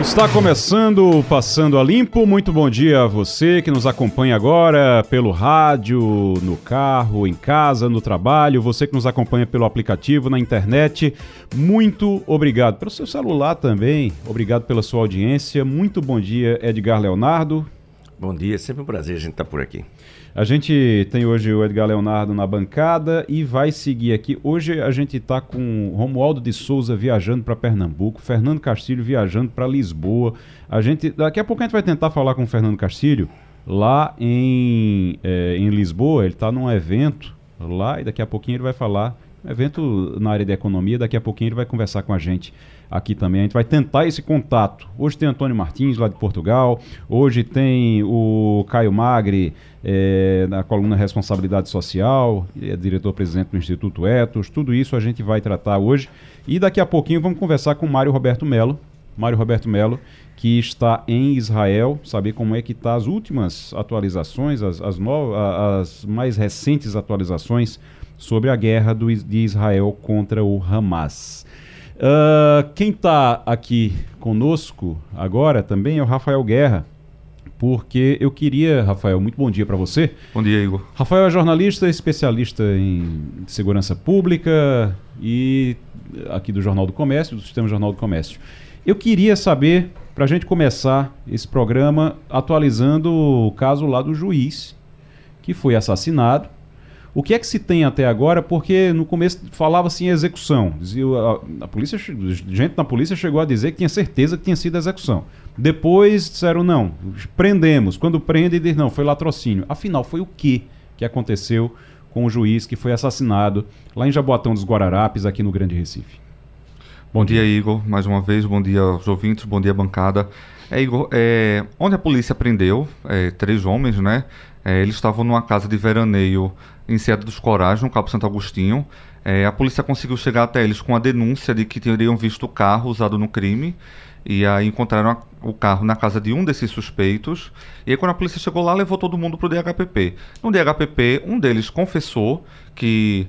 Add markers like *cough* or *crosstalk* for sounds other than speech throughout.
Está começando Passando a Limpo. Muito bom dia a você que nos acompanha agora pelo rádio, no carro, em casa, no trabalho, você que nos acompanha pelo aplicativo, na internet. Muito obrigado. Pelo seu celular também, obrigado pela sua audiência. Muito bom dia, Edgar Leonardo. Bom dia, sempre um prazer a gente estar por aqui. A gente tem hoje o Edgar Leonardo na bancada e vai seguir aqui. Hoje a gente está com Romualdo de Souza viajando para Pernambuco, Fernando Castilho viajando para Lisboa. A gente daqui a pouco a gente vai tentar falar com o Fernando Castilho lá em, é, em Lisboa. Ele está num evento lá e daqui a pouquinho ele vai falar evento na área de economia. Daqui a pouquinho ele vai conversar com a gente aqui também. A gente vai tentar esse contato. Hoje tem Antônio Martins, lá de Portugal. Hoje tem o Caio Magri, é, na coluna Responsabilidade Social, é diretor-presidente do Instituto Etos. Tudo isso a gente vai tratar hoje. E daqui a pouquinho vamos conversar com o Mário Roberto Melo. Mário Roberto Melo, que está em Israel, saber como é que está as últimas atualizações, as, as, as mais recentes atualizações sobre a guerra do, de Israel contra o Hamas. Uh, quem está aqui conosco agora também é o Rafael Guerra, porque eu queria, Rafael, muito bom dia para você. Bom dia, Igor. Rafael é jornalista, especialista em segurança pública e aqui do Jornal do Comércio, do Sistema Jornal do Comércio. Eu queria saber, para a gente começar esse programa, atualizando o caso lá do juiz que foi assassinado o que é que se tem até agora? Porque no começo falava-se em execução. Dizia, a, a, polícia, gente na polícia chegou a dizer que tinha certeza que tinha sido execução. Depois disseram não, prendemos. Quando prende, diz não, foi latrocínio. Afinal, foi o que que aconteceu com o juiz que foi assassinado lá em Jaboatão dos Guararapes, aqui no Grande Recife? Bom dia, Igor. Mais uma vez, bom dia aos ouvintes, bom dia, bancada. É, Igor, é, onde a polícia prendeu é, três homens, né? É, eles estavam numa casa de veraneio em Serra dos Corais, no Cabo Santo Agostinho. É, a polícia conseguiu chegar até eles com a denúncia de que teriam visto o carro usado no crime. E aí encontraram a, o carro na casa de um desses suspeitos. E aí, quando a polícia chegou lá, levou todo mundo para o DHPP. No DHPP, um deles confessou que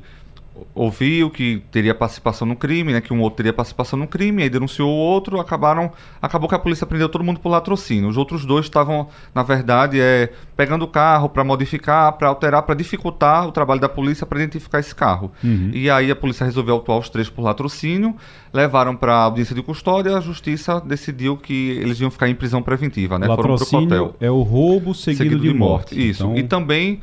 ouviu que teria participação no crime, né, que um outro teria participação no crime, aí denunciou o outro, acabaram, acabou que a polícia prendeu todo mundo por latrocínio. Os outros dois estavam, na verdade, é, pegando o carro para modificar, para alterar, para dificultar o trabalho da polícia para identificar esse carro. Uhum. E aí a polícia resolveu autuar os três por latrocínio, levaram para a audiência de custódia, a justiça decidiu que eles iam ficar em prisão preventiva, né? Latrocínio Foram pro é o roubo seguido, seguido de, de, morte. morte. Isso. Então... E também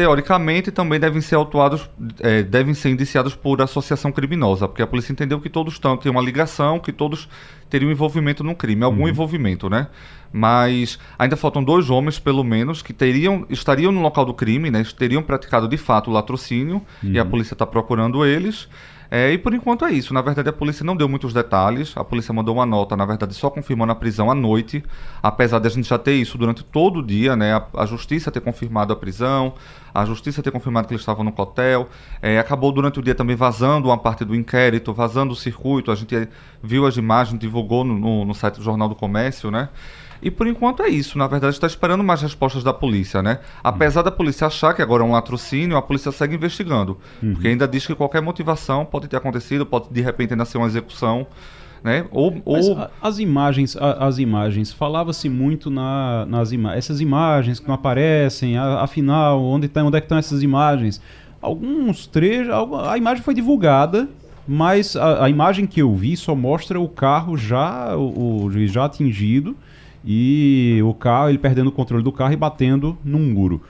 teoricamente também devem ser autuados, é, devem ser indiciados por associação criminosa, porque a polícia entendeu que todos têm uma ligação, que todos teriam envolvimento no crime, algum uhum. envolvimento, né? Mas ainda faltam dois homens, pelo menos, que teriam, estariam no local do crime, né? Teriam praticado de fato o latrocínio, uhum. e a uhum. polícia está procurando eles. É, e por enquanto é isso. Na verdade, a polícia não deu muitos detalhes. A polícia mandou uma nota, na verdade, só confirmando a prisão à noite. Apesar de a gente já ter isso durante todo o dia, né? A, a justiça ter confirmado a prisão, a justiça ter confirmado que eles estavam no hotel. É, acabou durante o dia também vazando uma parte do inquérito, vazando o circuito. A gente viu as imagens, divulgou no, no, no site do Jornal do Comércio, né? E por enquanto é isso. Na verdade, está esperando mais respostas da polícia, né? Apesar da polícia achar que agora é um latrocínio, a polícia segue investigando. Uhum. Porque ainda diz que qualquer motivação pode ter acontecido, pode de repente ainda ser uma execução. Né? Ou, ou... A, as imagens, a, as imagens, falava-se muito na, nas imagens, essas imagens que não aparecem, a, afinal, onde, tá, onde é que estão essas imagens? Alguns trechos, a imagem foi divulgada, mas a, a, imagem que eu vi só mostra o carro já, o, o já atingido, e o carro, ele perdendo o controle do carro e batendo num muro.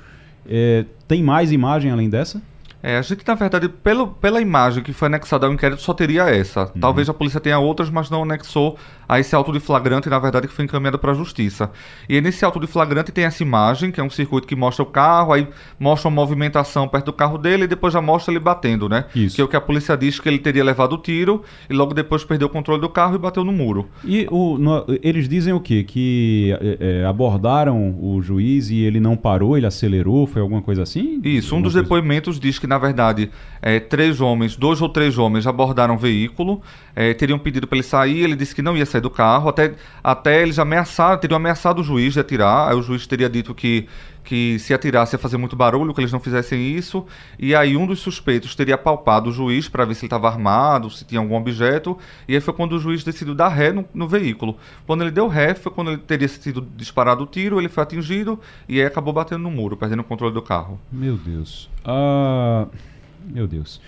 É, tem mais imagem além dessa? É, a gente, na verdade, pelo, pela imagem que foi anexada ao inquérito, só teria essa. Uhum. Talvez a polícia tenha outras, mas não anexou a esse auto de flagrante, na verdade, que foi encaminhado para a justiça. E nesse auto de flagrante tem essa imagem, que é um circuito que mostra o carro, aí mostra uma movimentação perto do carro dele e depois já mostra ele batendo, né? Isso. Que é o que a polícia diz que ele teria levado o tiro e logo depois perdeu o controle do carro e bateu no muro. E o, no, eles dizem o quê? Que é, é, abordaram o juiz e ele não parou, ele acelerou, foi alguma coisa assim? Isso, um dos coisa... depoimentos diz que na verdade, é, três homens, dois ou três homens abordaram o veículo, é, teriam pedido para ele sair, ele disse que não ia sair do carro, até, até eles ameaçaram, teriam ameaçado o juiz de atirar, aí o juiz teria dito que, que se atirasse ia fazer muito barulho, que eles não fizessem isso, e aí um dos suspeitos teria palpado o juiz para ver se ele estava armado, se tinha algum objeto, e aí foi quando o juiz decidiu dar ré no, no, veículo. Quando ele deu ré, foi quando ele teria sido disparado o tiro, ele foi atingido, e aí acabou batendo no muro, perdendo o controle do carro. Meu Deus. Ah... Meu Deus.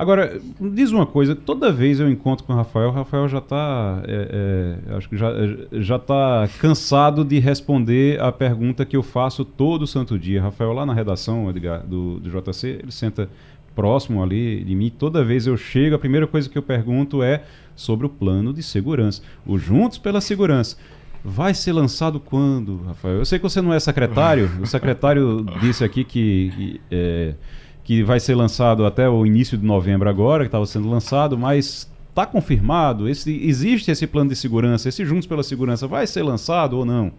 Agora, diz uma coisa, toda vez eu encontro com o Rafael, o Rafael já está, é, é, acho que já, já tá cansado de responder a pergunta que eu faço todo santo dia. Rafael, lá na redação Edgar, do, do JC, ele senta próximo ali de mim, toda vez eu chego, a primeira coisa que eu pergunto é sobre o plano de segurança, o Juntos pela Segurança. Vai ser lançado quando, Rafael? Eu sei que você não é secretário, o secretário disse aqui que... que é, que vai ser lançado até o início de novembro agora, que estava sendo lançado, mas está confirmado? Esse, existe esse plano de segurança? Esse Juntos pela Segurança vai ser lançado ou não?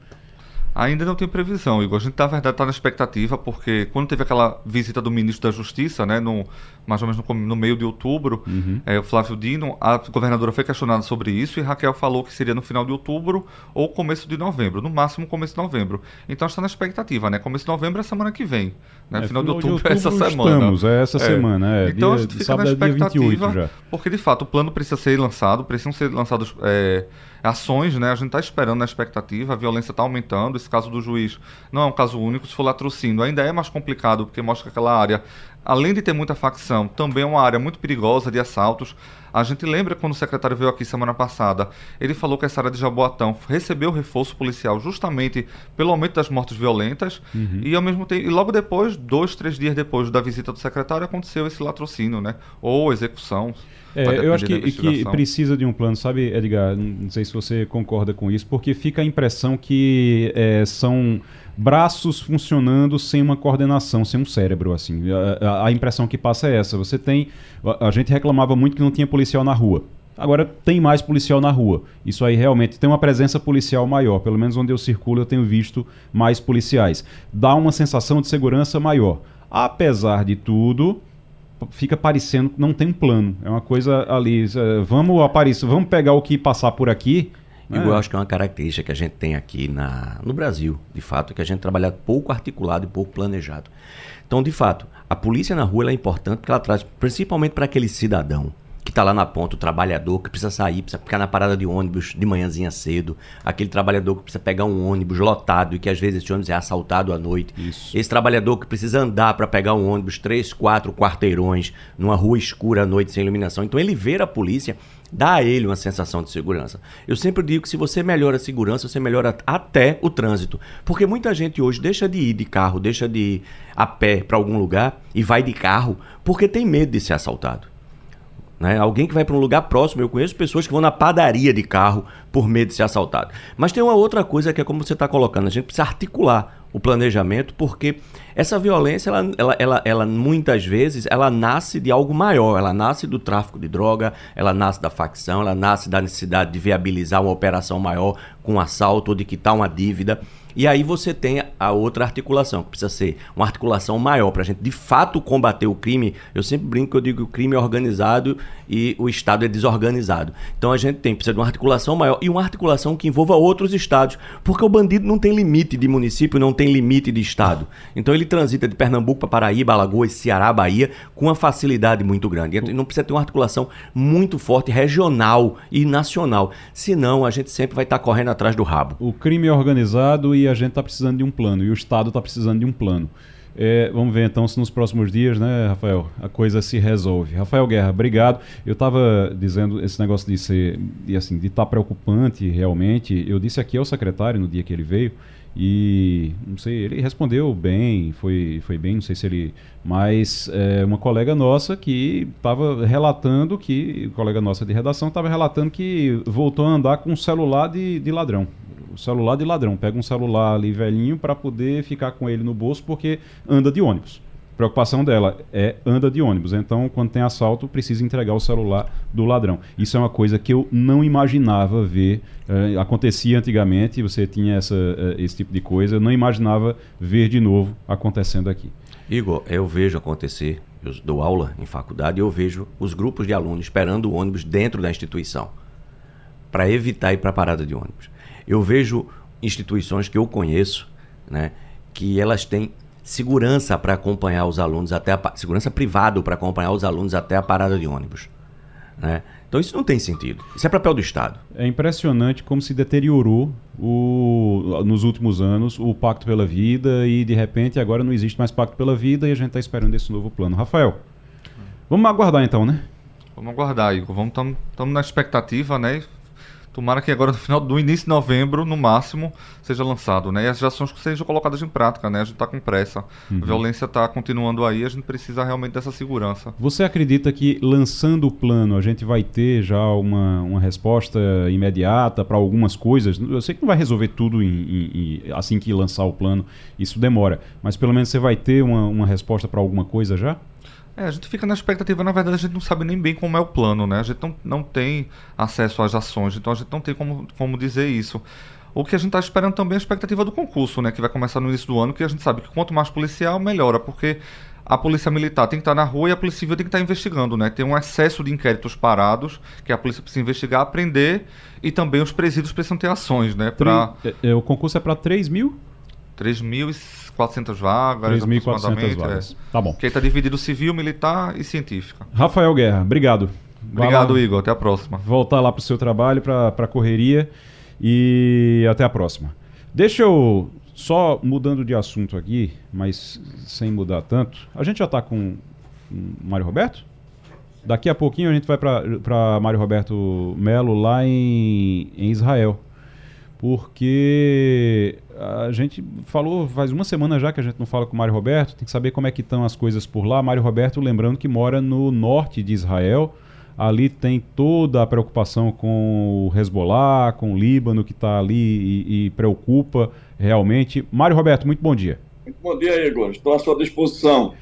Ainda não tem previsão, Igor. A gente, na verdade, está na expectativa, porque quando teve aquela visita do ministro da Justiça, né, no, mais ou menos no, no meio de outubro, uhum. é, o Flávio Dino, a governadora foi questionada sobre isso e Raquel falou que seria no final de outubro ou começo de novembro, no máximo começo de novembro. Então está na expectativa, né? Começo de novembro é semana que vem. Né? É, final, final, de outubro, de outubro é essa semana. Estamos, é essa é. semana. É, então dia, a gente fica na expectativa, porque de fato o plano precisa ser lançado, precisam ser lançados é, ações, né? A gente está esperando na expectativa, a violência está aumentando. Esse caso do juiz não é um caso único. Se for latrocínio, ainda é mais complicado, porque mostra que aquela área, além de ter muita facção, também é uma área muito perigosa de assaltos. A gente lembra quando o secretário veio aqui semana passada, ele falou que essa área de Jaboatão recebeu reforço policial justamente pelo aumento das mortes violentas uhum. e ao mesmo tempo, e logo depois, dois, três dias depois da visita do secretário, aconteceu esse latrocínio, né? Ou execução. É, eu acho que, que, precisa de um plano, sabe, Edgar? Não sei se você concorda com isso, porque fica a impressão que é, são braços funcionando sem uma coordenação, sem um cérebro, assim. A, a, impressão que passa é essa. Você tem. A, a, gente reclamava muito que não tinha policial na rua. Agora tem mais policial na rua. Isso aí realmente tem uma presença policial maior. Pelo menos onde eu circulo eu tenho visto mais policiais. Dá uma sensação de segurança maior. Apesar de tudo, fica parecendo que não tem um plano. É uma coisa ali, é, vamos aparecer, vamos pegar o que passar por aqui. Né? Eu acho que é uma característica que a gente tem aqui na, no Brasil, de fato, é que a gente trabalha pouco articulado e pouco planejado. Então, de fato, a polícia na rua é importante porque ela traz, principalmente para aquele cidadão que está lá na ponta, o trabalhador que precisa sair, precisa ficar na parada de ônibus de manhãzinha cedo, aquele trabalhador que precisa pegar um ônibus lotado e que às vezes esse ônibus é assaltado à noite, Isso. esse trabalhador que precisa andar para pegar um ônibus três, quatro quarteirões numa rua escura à noite sem iluminação. Então ele ver a polícia dá a ele uma sensação de segurança. Eu sempre digo que se você melhora a segurança, você melhora até o trânsito. Porque muita gente hoje deixa de ir de carro, deixa de ir a pé para algum lugar e vai de carro porque tem medo de ser assaltado. Né? Alguém que vai para um lugar próximo, eu conheço pessoas que vão na padaria de carro por medo de ser assaltado. Mas tem uma outra coisa que é como você está colocando, a gente precisa articular o planejamento, porque essa violência, ela, ela, ela, ela, muitas vezes, ela nasce de algo maior, ela nasce do tráfico de droga, ela nasce da facção, ela nasce da necessidade de viabilizar uma operação maior com um assalto ou de quitar uma dívida. E aí você tem a outra articulação, que precisa ser uma articulação maior para a gente de fato combater o crime. Eu sempre brinco eu digo que o crime é organizado e o Estado é desorganizado. Então a gente tem precisa de uma articulação maior e uma articulação que envolva outros estados, porque o bandido não tem limite de município, não tem limite de estado. Então ele transita de Pernambuco para Paraíba, Alagoas, Ceará, Bahia com uma facilidade muito grande. E não precisa ter uma articulação muito forte regional e nacional, senão a gente sempre vai estar correndo atrás do rabo. O crime é organizado e a gente está precisando de um plano, e o Estado está precisando de um plano. É, vamos ver então se nos próximos dias, né, Rafael, a coisa se resolve. Rafael Guerra, obrigado. Eu estava dizendo esse negócio de ser, de, assim, de estar tá preocupante realmente. Eu disse aqui ao secretário no dia que ele veio e não sei, ele respondeu bem, foi, foi bem, não sei se ele. Mas é, uma colega nossa que estava relatando que, colega nossa de redação estava relatando que voltou a andar com um celular de, de ladrão o celular de ladrão. Pega um celular ali velhinho para poder ficar com ele no bolso porque anda de ônibus. Preocupação dela é anda de ônibus. Então, quando tem assalto, precisa entregar o celular do ladrão. Isso é uma coisa que eu não imaginava ver. É, acontecia antigamente, você tinha essa, é, esse tipo de coisa. Eu não imaginava ver de novo acontecendo aqui. Igor, eu vejo acontecer eu dou aula em faculdade e eu vejo os grupos de alunos esperando o ônibus dentro da instituição para evitar ir para a parada de ônibus. Eu vejo instituições que eu conheço, né, que elas têm segurança para acompanhar os alunos até a, segurança privada para acompanhar os alunos até a parada de ônibus, né? Então isso não tem sentido. Isso é papel do Estado. É impressionante como se deteriorou o, nos últimos anos o Pacto pela Vida e de repente agora não existe mais Pacto pela Vida e a gente está esperando esse novo plano. Rafael, vamos aguardar então, né? Vamos aguardar, Igor. Vamos estamos na expectativa, né? Tomara que agora no final do início de novembro, no máximo, seja lançado, né? E as ações sejam colocadas em prática, né? A gente está com pressa. Uhum. A violência está continuando aí, a gente precisa realmente dessa segurança. Você acredita que lançando o plano a gente vai ter já uma, uma resposta imediata para algumas coisas? Eu sei que não vai resolver tudo em, em, em, assim que lançar o plano, isso demora. Mas pelo menos você vai ter uma, uma resposta para alguma coisa já? É, a gente fica na expectativa, na verdade a gente não sabe nem bem como é o plano, né? A gente não, não tem acesso às ações, então a gente não tem como, como dizer isso. O que a gente está esperando também é a expectativa do concurso, né? Que vai começar no início do ano, que a gente sabe que quanto mais policial, melhora, porque a polícia militar tem que estar na rua e a polícia civil tem que estar investigando, né? Tem um excesso de inquéritos parados que a polícia precisa investigar, aprender e também os presídios precisam ter ações, né? Pra... É, é, o concurso é para 3 mil? 3.400 vagas. 3.400 vagas. É. Tá bom. Que aí está dividido civil, militar e científica. Rafael Guerra, obrigado. Obrigado, Igor. Até a próxima. Voltar lá para o seu trabalho, para a correria e até a próxima. Deixa eu, só mudando de assunto aqui, mas sem mudar tanto, a gente já está com o Mário Roberto? Daqui a pouquinho a gente vai para Mário Roberto Melo lá em, em Israel porque a gente falou faz uma semana já que a gente não fala com o Mário Roberto, tem que saber como é que estão as coisas por lá. Mário Roberto, lembrando que mora no norte de Israel, ali tem toda a preocupação com o Hezbollah, com o Líbano, que está ali e, e, preocupa realmente. Mário Roberto, muito bom dia. Muito bom dia, Igor. Estou à sua disposição.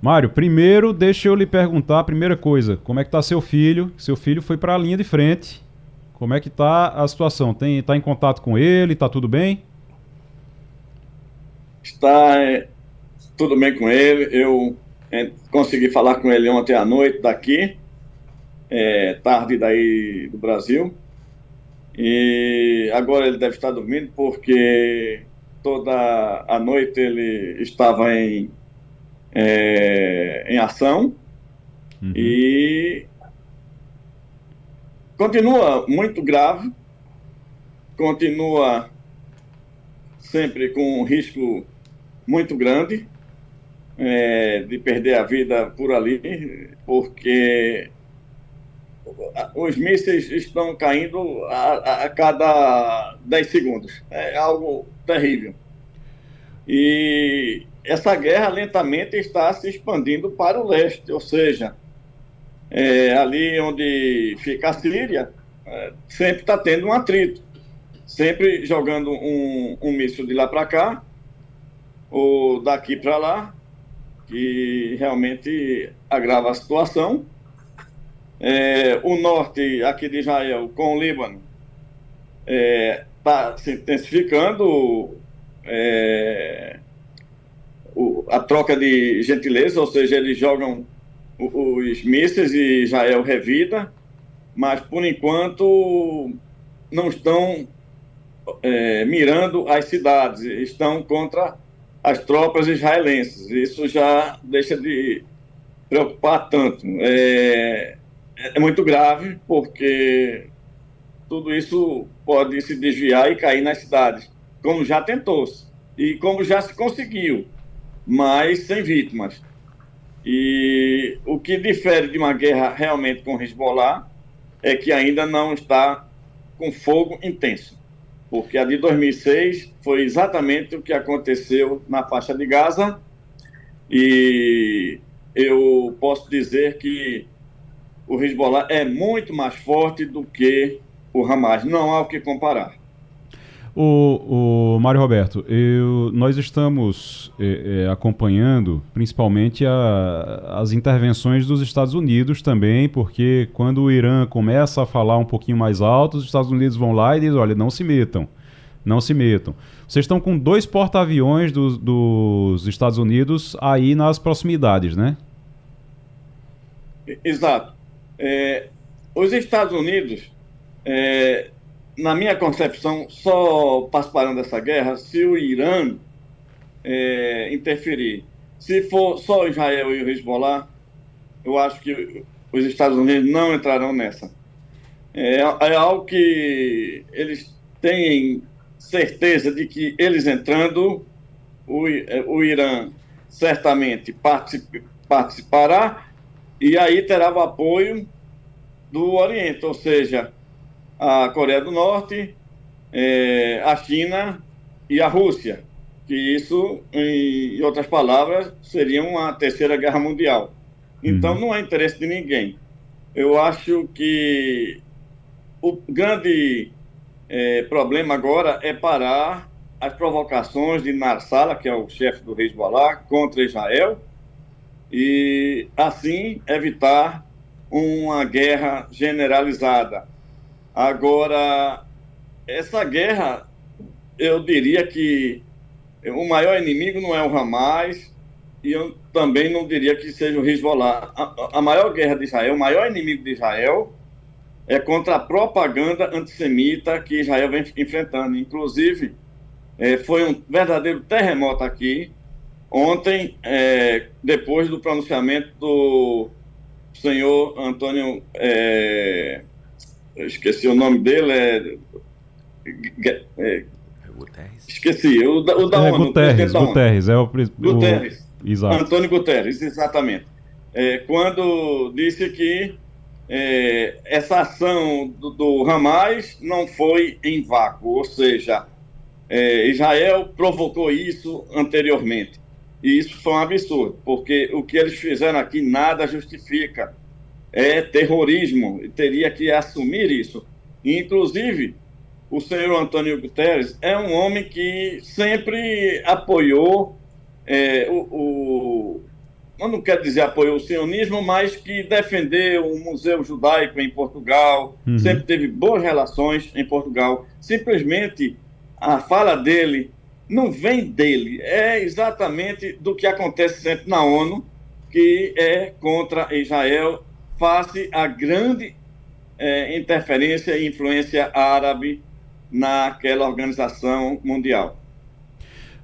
Mário, primeiro deixa eu lhe perguntar a primeira coisa, como é que está seu filho? Seu filho foi para a linha de frente como é que está a situação? Tem, está em contato com ele? Está tudo bem? Está é, tudo bem com ele. Eu é, consegui falar com ele ontem à noite daqui, é, tarde daí do Brasil. E agora ele deve estar dormindo porque toda a noite ele estava em, em ação uhum. e Continua muito grave, continua sempre com risco muito grande é, de perder a vida por ali, porque os mísseis estão caindo a, a, cada 10 segundos. É algo terrível. E essa guerra lentamente está se expandindo para o leste, ou seja, é, ali onde fica a Síria, é, sempre está tendo um atrito. Sempre jogando um, um míssil de lá para cá, ou daqui para lá, que realmente agrava a situação. É, o norte aqui de Israel com o Líbano está é, tá se intensificando é, o, a troca de gentileza, ou seja, eles jogam os mísseis e Israel revida, mas por enquanto não estão é, mirando as cidades, estão contra as tropas israelenses. Isso já deixa de preocupar tanto. É, é muito grave, porque tudo isso pode se desviar e cair nas cidades, como já tentou-se e como já se conseguiu, mas sem vítimas. E o que difere de uma guerra realmente com Hezbollah é que ainda não está com fogo intenso. Porque a de 2006 foi exatamente o que aconteceu na faixa de Gaza. E eu posso dizer que o Hezbollah é muito mais forte do que o Hamas. Não há o que comparar. O, o Mário Roberto, eu, nós estamos é, é, acompanhando principalmente a, as intervenções dos Estados Unidos também, porque quando o Irã começa a falar um pouquinho mais alto, os Estados Unidos vão lá e dizem: olha, não se metam, não se metam. Vocês estão com dois porta-aviões do, dos Estados Unidos aí nas proximidades, né? Exato. É, os Estados Unidos, é, na minha concepção, só participarão dessa guerra se o Irã é, interferir. Se for só Israel e o Hezbollah, eu acho que os Estados Unidos não entrarão nessa. É, é algo que eles têm certeza de que eles entrando, o, o Irã certamente particip, participará e aí terá o apoio do Oriente, ou seja, a Coreia do Norte, é, a China e a Rússia, que isso, em outras palavras, seria uma terceira guerra mundial. Então, uhum. não é interesse de ninguém. Eu acho que o grande é, problema agora é parar as provocações de Narsala, que é o chefe do Hezbollah, contra Israel, e assim evitar uma guerra generalizada. Agora, essa guerra, eu diria que o maior inimigo não é o Hamas, e eu também não diria que seja o Hezbollah. A, a maior guerra de Israel, o maior inimigo de Israel é contra a propaganda antissemita que Israel vem enfrentando. Inclusive, é, foi um verdadeiro terremoto aqui, ontem, é, depois do pronunciamento do senhor Antônio. É, esqueci o nome dele, é, é esqueci, o da, o da é, ONU. Guterres, Guterres, é o, Guterres. O, exato. Antônio Guterres, exatamente. É, quando disse que é, essa ação do, do Hamas não foi em vácuo, ou seja, é, Israel provocou isso anteriormente. E isso foi um absurdo, porque o que eles fizeram aqui nada justifica. É terrorismo, e teria que assumir isso. Inclusive, o senhor Antônio Guterres é um homem que sempre apoiou é, o, o, eu não quero dizer apoiou o sionismo, mas que defendeu o Museu Judaico em Portugal, uhum. sempre teve boas relações em Portugal. Simplesmente a fala dele não vem dele, é exatamente do que acontece sempre na ONU, que é contra Israel, face à grande é, interferência e influência árabe naquela organização mundial.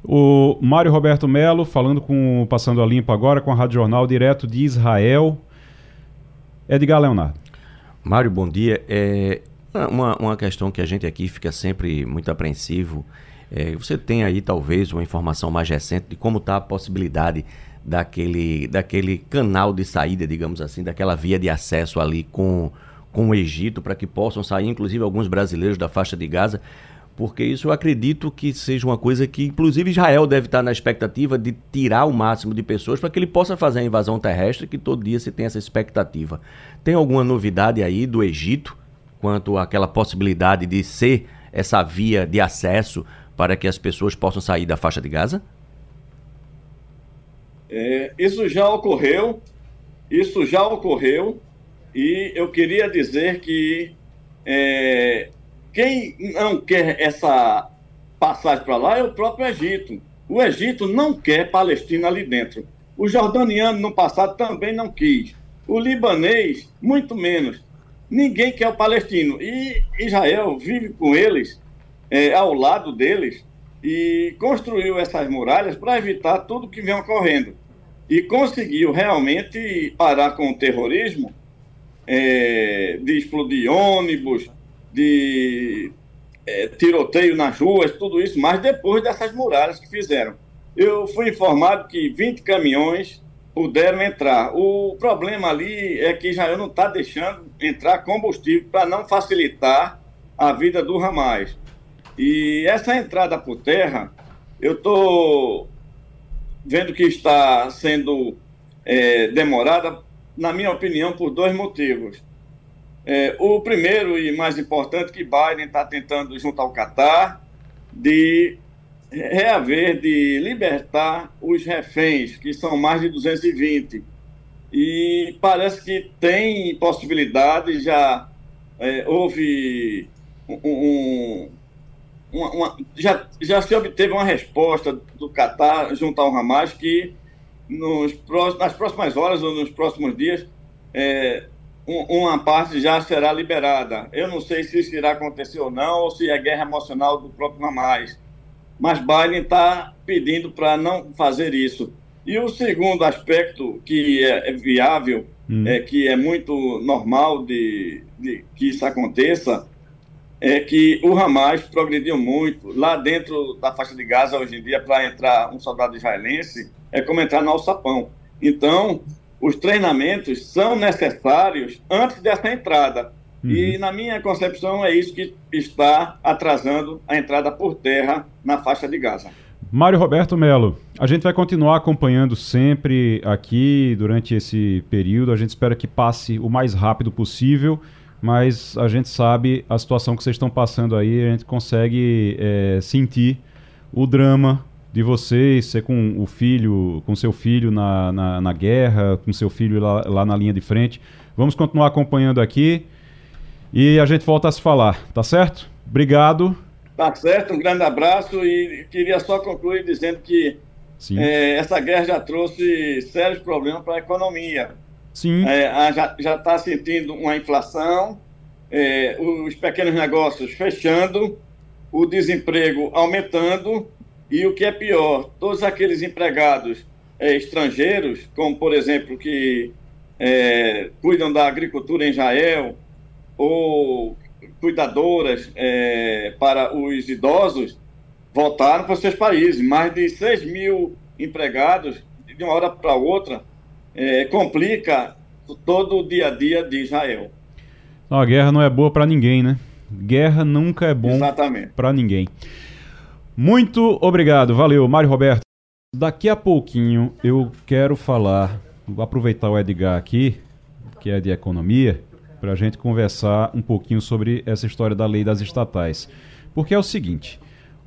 O Mário Roberto Melo falando com Passando a Limpo agora com a Rádio Jornal direto de Israel. Edgar Leonardo. Mário, bom dia. É uma, uma questão que a gente aqui fica sempre muito apreensivo. É, você tem aí talvez uma informação mais recente de como está a possibilidade daquele, daquele canal de saída, digamos assim, daquela via de acesso ali com, com o Egito, para que possam sair, inclusive, alguns brasileiros da faixa de Gaza porque isso eu acredito que seja uma coisa que, inclusive, Israel deve estar na expectativa de tirar o máximo de pessoas para que ele possa fazer a invasão terrestre, que todo dia se tem essa expectativa. Tem alguma novidade aí do Egito quanto àquela possibilidade de ser essa via de acesso para que as pessoas possam sair da faixa de Gaza? É, isso já ocorreu, isso já ocorreu, e eu queria dizer que é, quem não quer essa passagem para lá é o próprio Egito. O Egito não quer Palestina ali dentro. O jordaniano, no passado, também não quis. O libanês, muito menos. Ninguém quer o palestino. E Israel vive com eles, é, ao lado deles, e construiu essas muralhas para evitar tudo que vem ocorrendo. E conseguiu realmente parar com o terrorismo é, de explodir ônibus, de é, tiroteio nas ruas, tudo isso, mas depois dessas muralhas que fizeram. Eu fui informado que 20 caminhões puderam entrar. O problema ali é que Israel não está deixando entrar combustível para não facilitar a vida do Hamas. E essa entrada por terra, eu estou vendo que está sendo é, demorada, na minha opinião, por dois motivos. É, o primeiro e mais importante que Biden está tentando junto ao Catar de reaver, de libertar os reféns, que são mais de 220. E parece que tem possibilidade, já é, houve um, um uma, uma, já, já se obteve uma resposta do Catar junto ao Hamas que nos, nas próximas horas ou nos próximos dias é, um, uma parte já será liberada. Eu não sei se isso irá acontecer ou não, ou se é guerra emocional do próprio Hamas. Mas Biden está pedindo para não fazer isso. E o segundo aspecto que é, é viável, hum. é, que é muito normal de, de que isso aconteça, é que o Hamas progrediu muito. Lá dentro da faixa de Gaza, hoje em dia, para entrar um soldado israelense, é como entrar no alçapão. Então, os treinamentos são necessários antes dessa entrada. Uhum. E, na minha concepção, é isso que está atrasando a entrada por terra na faixa de Gaza. Mário Roberto Melo, a gente vai continuar acompanhando sempre aqui durante esse período. A gente espera que passe o mais rápido possível mas a gente sabe a situação que vocês estão passando aí, a gente consegue é, sentir o drama de vocês, ser com o filho, com seu filho na, na, na guerra, com seu filho lá, lá, na linha de frente. Vamos continuar acompanhando aqui e a gente volta a se falar, tá certo? Obrigado. Tá certo, um grande abraço e queria só concluir dizendo que é, essa guerra já trouxe sérios problemas para a economia. Sim. É, já está sentindo uma inflação, é, os pequenos negócios fechando, o desemprego aumentando e o que é pior, todos aqueles empregados é, estrangeiros, como por exemplo que é, cuidam da agricultura em Israel ou cuidadoras é, para os idosos, voltaram para seus países. Mais de 6 mil empregados, de uma hora para outra, é, complica todo o dia a dia de Israel. Não, a guerra não é boa para ninguém, né? Guerra nunca é bom para ninguém. Muito obrigado, valeu, Mário Roberto. Daqui a pouquinho eu quero falar, vou aproveitar o Edgar aqui, que é de economia, para a gente conversar um pouquinho sobre essa história da lei das estatais. Porque é o seguinte: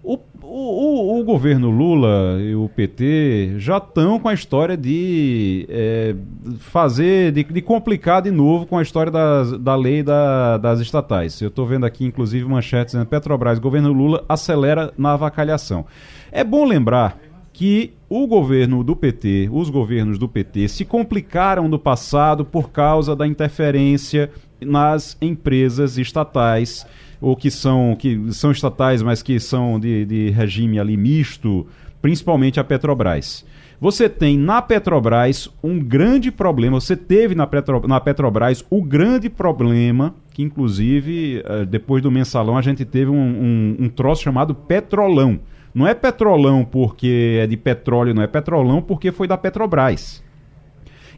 o, o, o, governo Lula e o PT já estão com a história de é, fazer, de, de, complicar de novo com a história das, da lei da, das estatais. Eu estou vendo aqui, inclusive, manchetes dizendo Petrobras, governo Lula acelera na avacalhação. É bom lembrar que o governo do PT, os governos do PT, se complicaram no passado por causa da interferência nas empresas estatais ou que são, que são estatais, mas que são de, de regime ali misto, principalmente a Petrobras. Você tem na Petrobras um grande problema, você teve na, Petro, na Petrobras o grande problema, que inclusive eh, depois do mensalão a gente teve um, um, um troço chamado Petrolão. Não é petrolão porque é de petróleo, não é petrolão porque foi da Petrobras.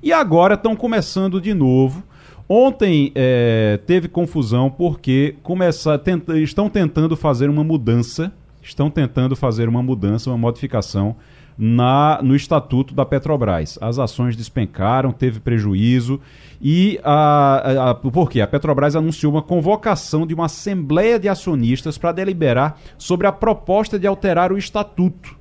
E agora estão começando de novo Ontem é, teve confusão porque começar, tenta, estão tentando fazer uma mudança, estão tentando fazer uma mudança, uma modificação na, no estatuto da Petrobras. As ações despencaram, teve prejuízo e a, a, a, por quê? A Petrobras anunciou uma convocação de uma assembleia de acionistas para deliberar sobre a proposta de alterar o estatuto.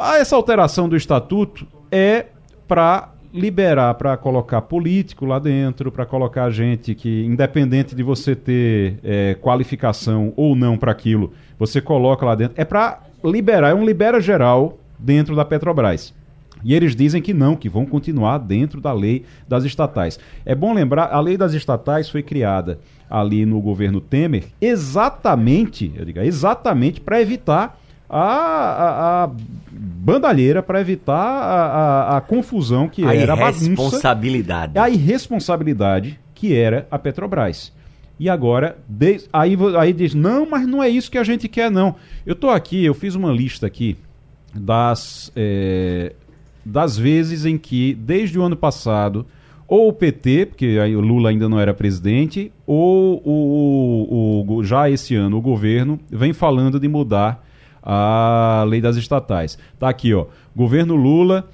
Essa alteração do estatuto é para liberar para colocar político lá dentro, para colocar gente que, independente de você ter é, qualificação ou não para aquilo, você coloca lá dentro. É para liberar, é um libera geral dentro da Petrobras. E eles dizem que não, que vão continuar dentro da lei das estatais. É bom lembrar, a lei das estatais foi criada ali no governo Temer exatamente, eu digo, exatamente para evitar a, a, a bandalheira para evitar a, a, a, confusão que a era a irresponsabilidade. A irresponsabilidade que era a Petrobras. E agora, de, aí, aí diz, não, mas não é isso que a gente quer, não. Eu estou aqui, eu fiz uma lista aqui das, é, das vezes em que, desde o ano passado, ou o PT, porque aí o Lula ainda não era presidente, ou o, o, o, já esse ano o governo vem falando de mudar a lei das estatais. Tá aqui, ó. Governo Lula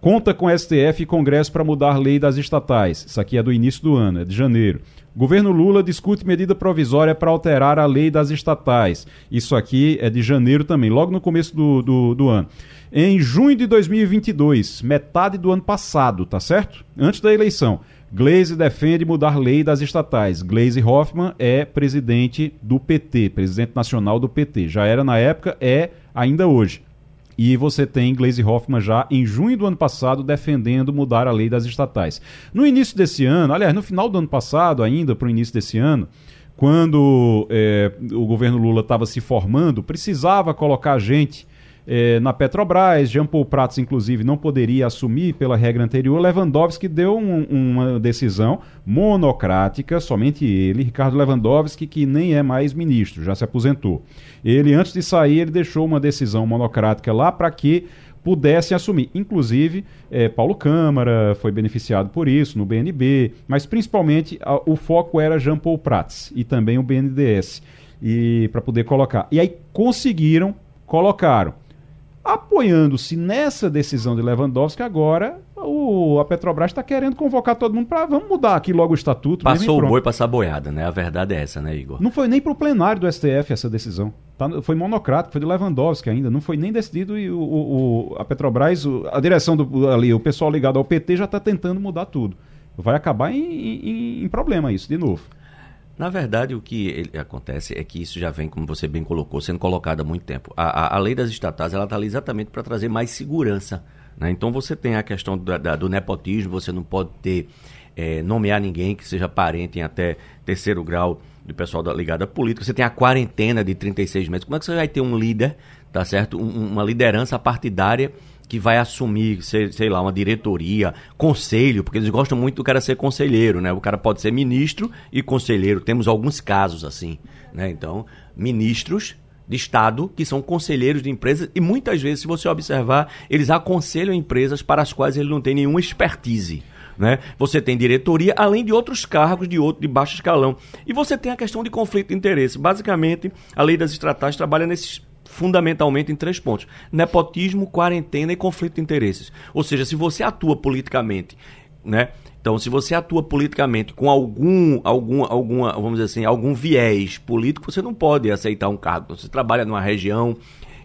conta com STF e Congresso para mudar a lei das estatais. Isso aqui é do início do ano, é de janeiro. Governo Lula discute medida provisória para alterar a lei das estatais. Isso aqui é de janeiro também, logo no começo do, do, do ano. Em junho de 2022, metade do ano passado, tá certo? Antes da eleição. Glaze defende mudar lei das estatais. Glaze Hoffman é presidente do PT, presidente nacional do PT. Já era na época, é ainda hoje. E você tem Glaze Hoffman já em junho do ano passado defendendo mudar a lei das estatais. No início desse ano, aliás, no final do ano passado, ainda para o início desse ano, quando é, o governo Lula estava se formando, precisava colocar gente é, na Petrobras, Jean Paul Prats, inclusive, não poderia assumir pela regra anterior. Lewandowski deu um, uma decisão monocrática, somente ele, Ricardo Lewandowski, que nem é mais ministro, já se aposentou. Ele, antes de sair, ele deixou uma decisão monocrática lá para que pudessem assumir. Inclusive, é, Paulo Câmara foi beneficiado por isso no BNB, mas principalmente a, o foco era Jean Paul Prats e também o BNDES e para poder colocar. E aí conseguiram, colocaram apoiando-se nessa decisão de Lewandowski, agora o, a Petrobras está querendo convocar todo mundo para vamos mudar aqui logo o estatuto. Passou o boi para essa boiada, né? A verdade é essa, né, Igor? Não foi nem para o plenário do STF essa decisão. Tá, foi monocrático, foi de Lewandowski ainda. Não foi nem decidido e o, o a Petrobras, o, a direção do, ali, o pessoal ligado ao PT já está tentando mudar tudo. Vai acabar em, em, em problema isso, de novo. Na verdade, o que acontece é que isso já vem, como você bem colocou, sendo colocado há muito tempo. A, a, a lei das estatais ela está ali exatamente para trazer mais segurança. Né? Então você tem a questão do, da, do nepotismo, você não pode ter é, nomear ninguém que seja parente em até terceiro grau do pessoal da ligada política. Você tem a quarentena de 36 meses. Como é que você vai ter um líder, tá certo? Um, uma liderança partidária que vai assumir, sei, sei, lá, uma diretoria, conselho, porque eles gostam muito do cara ser conselheiro, né? O cara pode ser ministro e conselheiro. Temos alguns casos assim, né? Então, ministros de Estado que são conselheiros de empresas e muitas vezes, se você observar, eles aconselham empresas para as quais ele não tem nenhuma expertise. Né? Você tem diretoria, além de outros cargos de outro de baixo escalão. E você tem a questão de conflito de interesse. Basicamente, a lei das estratégias trabalha nesses fundamentalmente em três pontos: nepotismo, quarentena e conflito de interesses. Ou seja, se você atua politicamente, né? Então, se você atua politicamente com algum, algum, alguma, vamos dizer assim, algum viés político, você não pode aceitar um cargo. Você trabalha numa região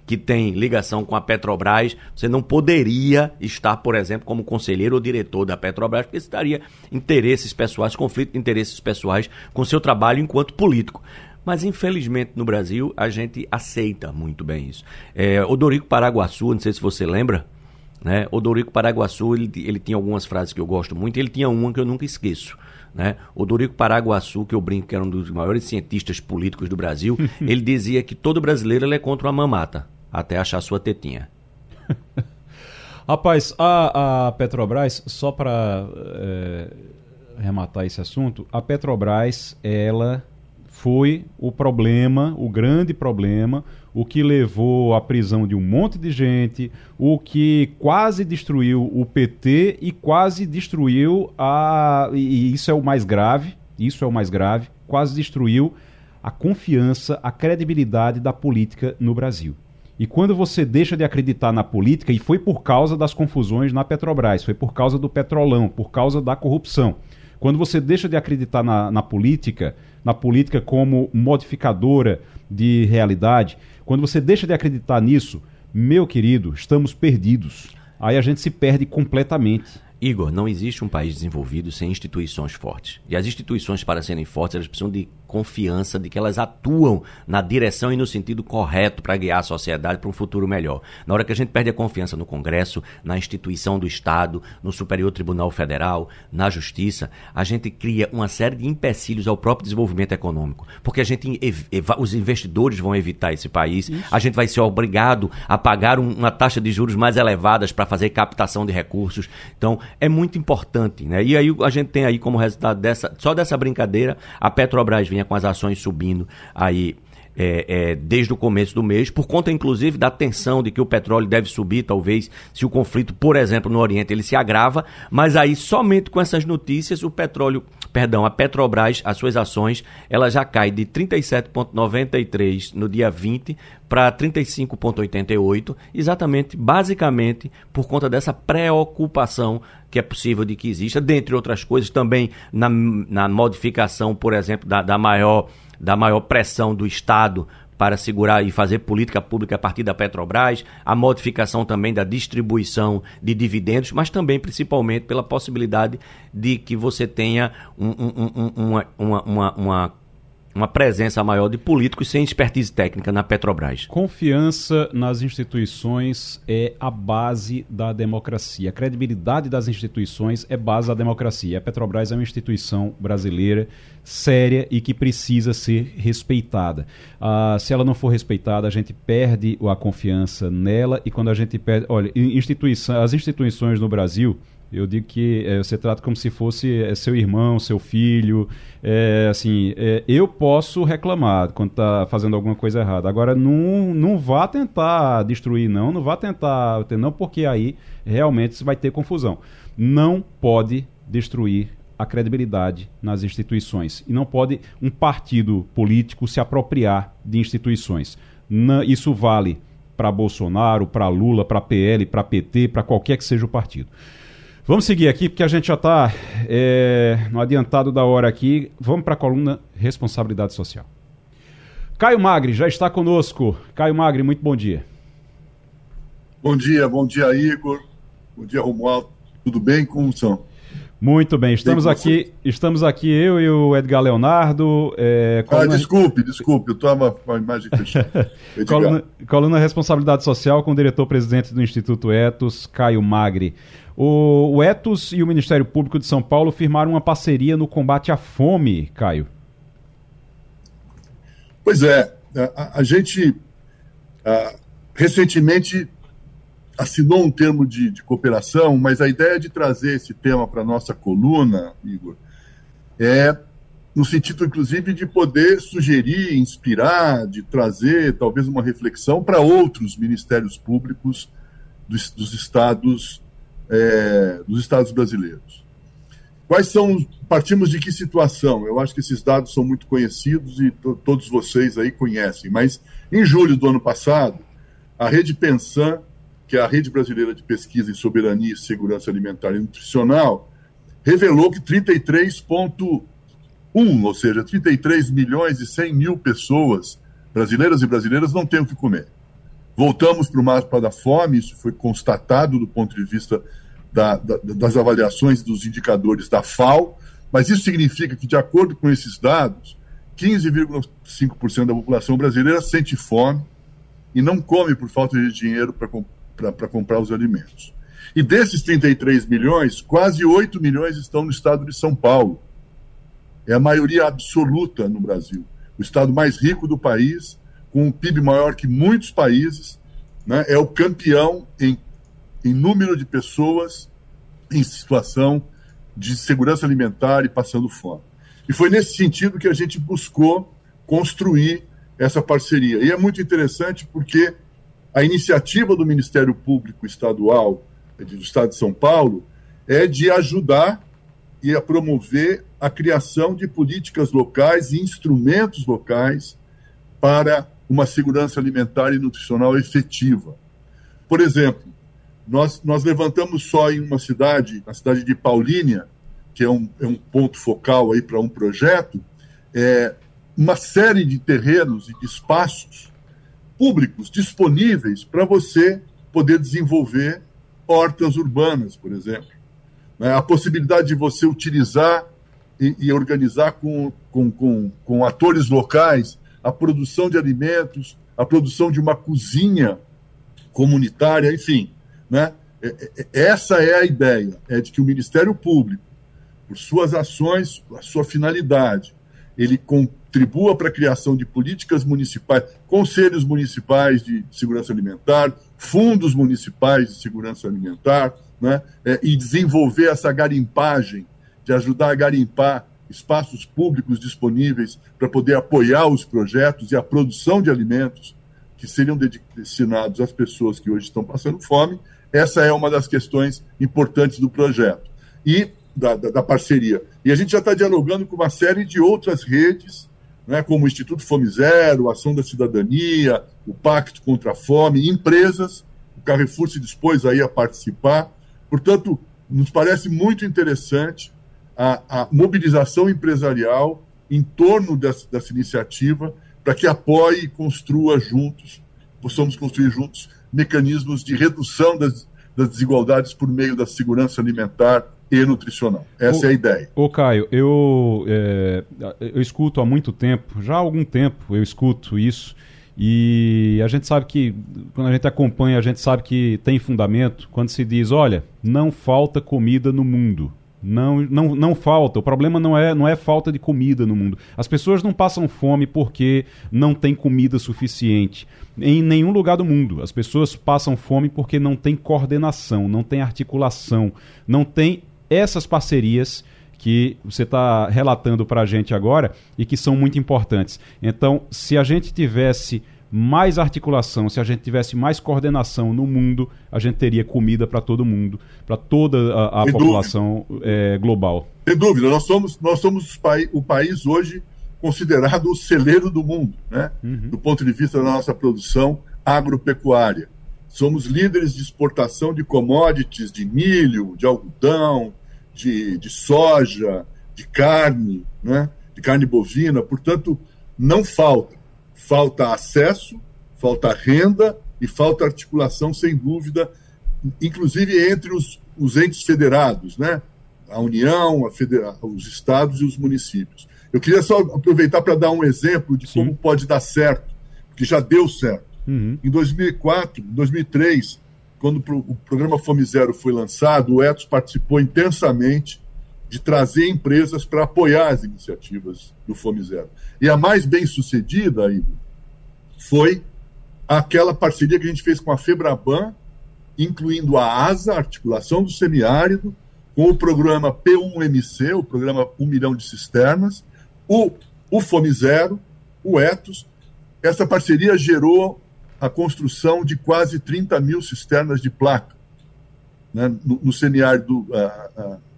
que tem ligação com a Petrobras, você não poderia estar, por exemplo, como conselheiro ou diretor da Petrobras, porque você estaria interesses pessoais, conflito de interesses pessoais com seu trabalho enquanto político. Mas infelizmente no Brasil a gente aceita muito bem isso. É, Odorico Paraguaçu, não sei se você lembra, né? Odorico Paraguaçu, ele, ele tinha algumas frases que eu gosto muito, ele tinha uma que eu nunca esqueço. Né? Odorico Paraguaçu, que eu brinco que era um dos maiores cientistas políticos do Brasil, *laughs* ele dizia que todo brasileiro é contra uma mamata, até achar sua tetinha. *laughs* Rapaz, a, a Petrobras, só para é, rematar esse assunto, a Petrobras, ela foi o problema, o grande problema, o que levou à prisão de um monte de gente, o que quase destruiu o PT e quase destruiu a. E isso é o mais grave, isso é o mais grave, quase destruiu a confiança, a credibilidade da política no Brasil. E quando você deixa de acreditar na política, e foi por causa das confusões na Petrobras, foi por causa do petrolão, por causa da corrupção. Quando você deixa de acreditar na, na política, na política como modificadora de realidade, quando você deixa de acreditar nisso, meu querido, estamos perdidos. Aí a gente se perde completamente. Igor, não existe um país desenvolvido sem instituições fortes. E as instituições, para serem fortes, elas precisam de confiança de que elas atuam na direção e no sentido correto para guiar a sociedade para um futuro melhor. Na hora que a gente perde a confiança no Congresso, na instituição do Estado, no Superior Tribunal Federal, na Justiça, a gente cria uma série de empecilhos ao próprio desenvolvimento econômico. Porque a gente, os investidores vão evitar esse país, Isso. a gente vai ser obrigado a pagar uma taxa de juros mais elevadas para fazer captação de recursos. Então, é muito importante. Né? E aí a gente tem aí como resultado dessa, só dessa brincadeira, a Petrobras vinha com as ações subindo aí é, é, desde o começo do mês, por conta inclusive da tensão de que o petróleo deve subir, talvez, se o conflito, por exemplo, no Oriente ele se agrava, mas aí somente com essas notícias o petróleo, perdão, a Petrobras, as suas ações, ela já cai de 37,93 no dia 20 para 35,88, exatamente, basicamente, por conta dessa preocupação que é possível de que exista, dentre outras coisas, também na, na modificação, por exemplo, da, da maior da maior pressão do Estado para segurar e fazer política pública a partir da Petrobras, a modificação também da distribuição de dividendos, mas também principalmente pela possibilidade de que você tenha um, um, um, uma, uma, uma uma presença maior de políticos sem expertise técnica na Petrobras. Confiança nas instituições é a base da democracia. A credibilidade das instituições é base da democracia. A Petrobras é uma instituição brasileira séria e que precisa ser respeitada. Ah, se ela não for respeitada, a gente perde a confiança nela e quando a gente perde. Olha, instituição, as instituições no Brasil eu digo que é, você trata como se fosse é, seu irmão, seu filho. É, assim, eu posso reclamar quando está fazendo alguma coisa errada. Agora, não, não vá tentar destruir, não. Não vá tentar, não, porque aí realmente você vai ter confusão. Não pode destruir a credibilidade nas instituições. E não pode um partido político se apropriar de instituições. Não, isso vale para Bolsonaro, para Lula, para PL, para PT, para qualquer que seja o partido. Vamos seguir aqui, porque a gente já está é, no adiantado da hora aqui. Vamos para a coluna Responsabilidade Social. Caio Magri já está conosco. Caio Magri, muito bom dia. Bom dia, bom dia, Igor. Bom dia, Romualdo. Tudo bem? Como são? Muito bem, estamos bem aqui, estamos aqui eu e o Edgar Leonardo. É, coluna... Ah, desculpe, desculpe, eu estou com a imagem fechada. *laughs* coluna, coluna Responsabilidade Social com o diretor-presidente do Instituto Etos, Caio Magri. O, o Etos e o Ministério Público de São Paulo firmaram uma parceria no combate à fome, Caio. Pois é, a, a gente a, recentemente assinou um termo de, de, cooperação, mas a ideia de trazer esse tema para a nossa coluna, Igor, é no sentido, inclusive, de poder sugerir, inspirar, de trazer talvez uma reflexão para outros ministérios públicos dos, dos estados é, dos estados brasileiros. Quais são, partimos de que situação? Eu acho que esses dados são muito conhecidos e todos vocês aí conhecem, mas em julho do ano passado, a Rede Pensan, que é a Rede Brasileira de Pesquisa em Soberania e Segurança Alimentar e Nutricional, revelou que 33,1, ou seja, 33 milhões e 100 mil pessoas brasileiras e brasileiras não têm o que comer. Voltamos para o mapa da fome, isso foi constatado do ponto de vista da, da, das avaliações dos indicadores da FAO, mas isso significa que, de acordo com esses dados, 15,5% da população brasileira sente fome e não come por falta de dinheiro para comprar os alimentos. E desses 33 milhões, quase 8 milhões estão no estado de São Paulo. É a maioria absoluta no Brasil. O estado mais rico do país, com um PIB maior que muitos países, né, é o campeão em em número de pessoas em situação de segurança alimentar e passando fome. E foi nesse sentido que a gente buscou construir essa parceria. E é muito interessante porque a iniciativa do Ministério Público Estadual do Estado de São Paulo é de ajudar e a promover a criação de políticas locais e instrumentos locais para uma segurança alimentar e nutricional efetiva. Por exemplo, nós, nós levantamos só em uma cidade, na cidade de Paulínia, que é um, é um ponto focal aí para um projeto, é, uma série de terrenos e de espaços públicos disponíveis para você poder desenvolver hortas urbanas, por exemplo. É, a possibilidade de você utilizar e, e organizar com, com, com, com atores locais a produção de alimentos, a produção de uma cozinha comunitária, enfim. Né? É, é, essa é a ideia, é de que o Ministério Público, por suas ações, a sua finalidade, ele contribua para a criação de políticas municipais, conselhos municipais de segurança alimentar, fundos municipais de segurança alimentar, né? É, e desenvolver essa garimpagem, de ajudar a garimpar espaços públicos disponíveis para poder apoiar os projetos e a produção de alimentos que seriam destinados às pessoas que hoje estão passando fome essa é uma das questões importantes do projeto e da, da, da parceria. E a gente já está dialogando com uma série de outras redes, né, como o Instituto Fome Zero, a Ação da Cidadania, o Pacto contra a Fome, empresas. O Carrefour se dispôs aí a participar. Portanto, nos parece muito interessante a, a mobilização empresarial em torno dessa, dessa iniciativa para que apoie e construa juntos, possamos construir juntos mecanismos de redução das, das desigualdades por meio da segurança alimentar e nutricional. Essa é a ideia. Ô Caio, eu, é, eu escuto há muito tempo, já há algum tempo eu escuto isso, e a gente sabe que, quando a gente acompanha, a gente sabe que tem fundamento quando se diz, olha, não falta comida no mundo. Não, não, não falta. O problema não é, não é falta de comida no mundo. As pessoas não passam fome porque não tem comida suficiente. Em nenhum lugar do mundo. As pessoas passam fome porque não tem coordenação, não tem articulação, não tem essas parcerias que você está relatando para a gente agora e que são muito importantes. Então, se a gente tivesse mais articulação, se a gente tivesse mais coordenação no mundo, a gente teria comida para todo mundo, para toda a, a população é, global. Sem dúvida, nós somos, nós somos o país hoje considerado o celeiro do mundo, né? Uhum. do ponto de vista da nossa produção agropecuária. Somos líderes de exportação de commodities, de milho, de algodão, de, de soja, de carne, né? de carne bovina. Portanto, não falta falta acesso, falta renda e falta articulação, sem dúvida, inclusive entre os, os entes federados, né? a União, a federa os estados e os municípios. Eu queria só aproveitar para dar um exemplo de Sim. como pode dar certo, porque já deu certo. Uhum. Em 2004, 2003, quando o programa Fome Zero foi lançado, o Etos participou intensamente de trazer empresas para apoiar as iniciativas do Fome Zero. E a mais bem sucedida, Igor, foi aquela parceria que a gente fez com a Febraban, incluindo a ASA, Articulação do Semiárido, com o programa P1MC, o programa 1 milhão de cisternas, o, o Fome Zero, o Etos. Essa parceria gerou a construção de quase 30 mil cisternas de placa né, no, no semiárido. Uh, uh,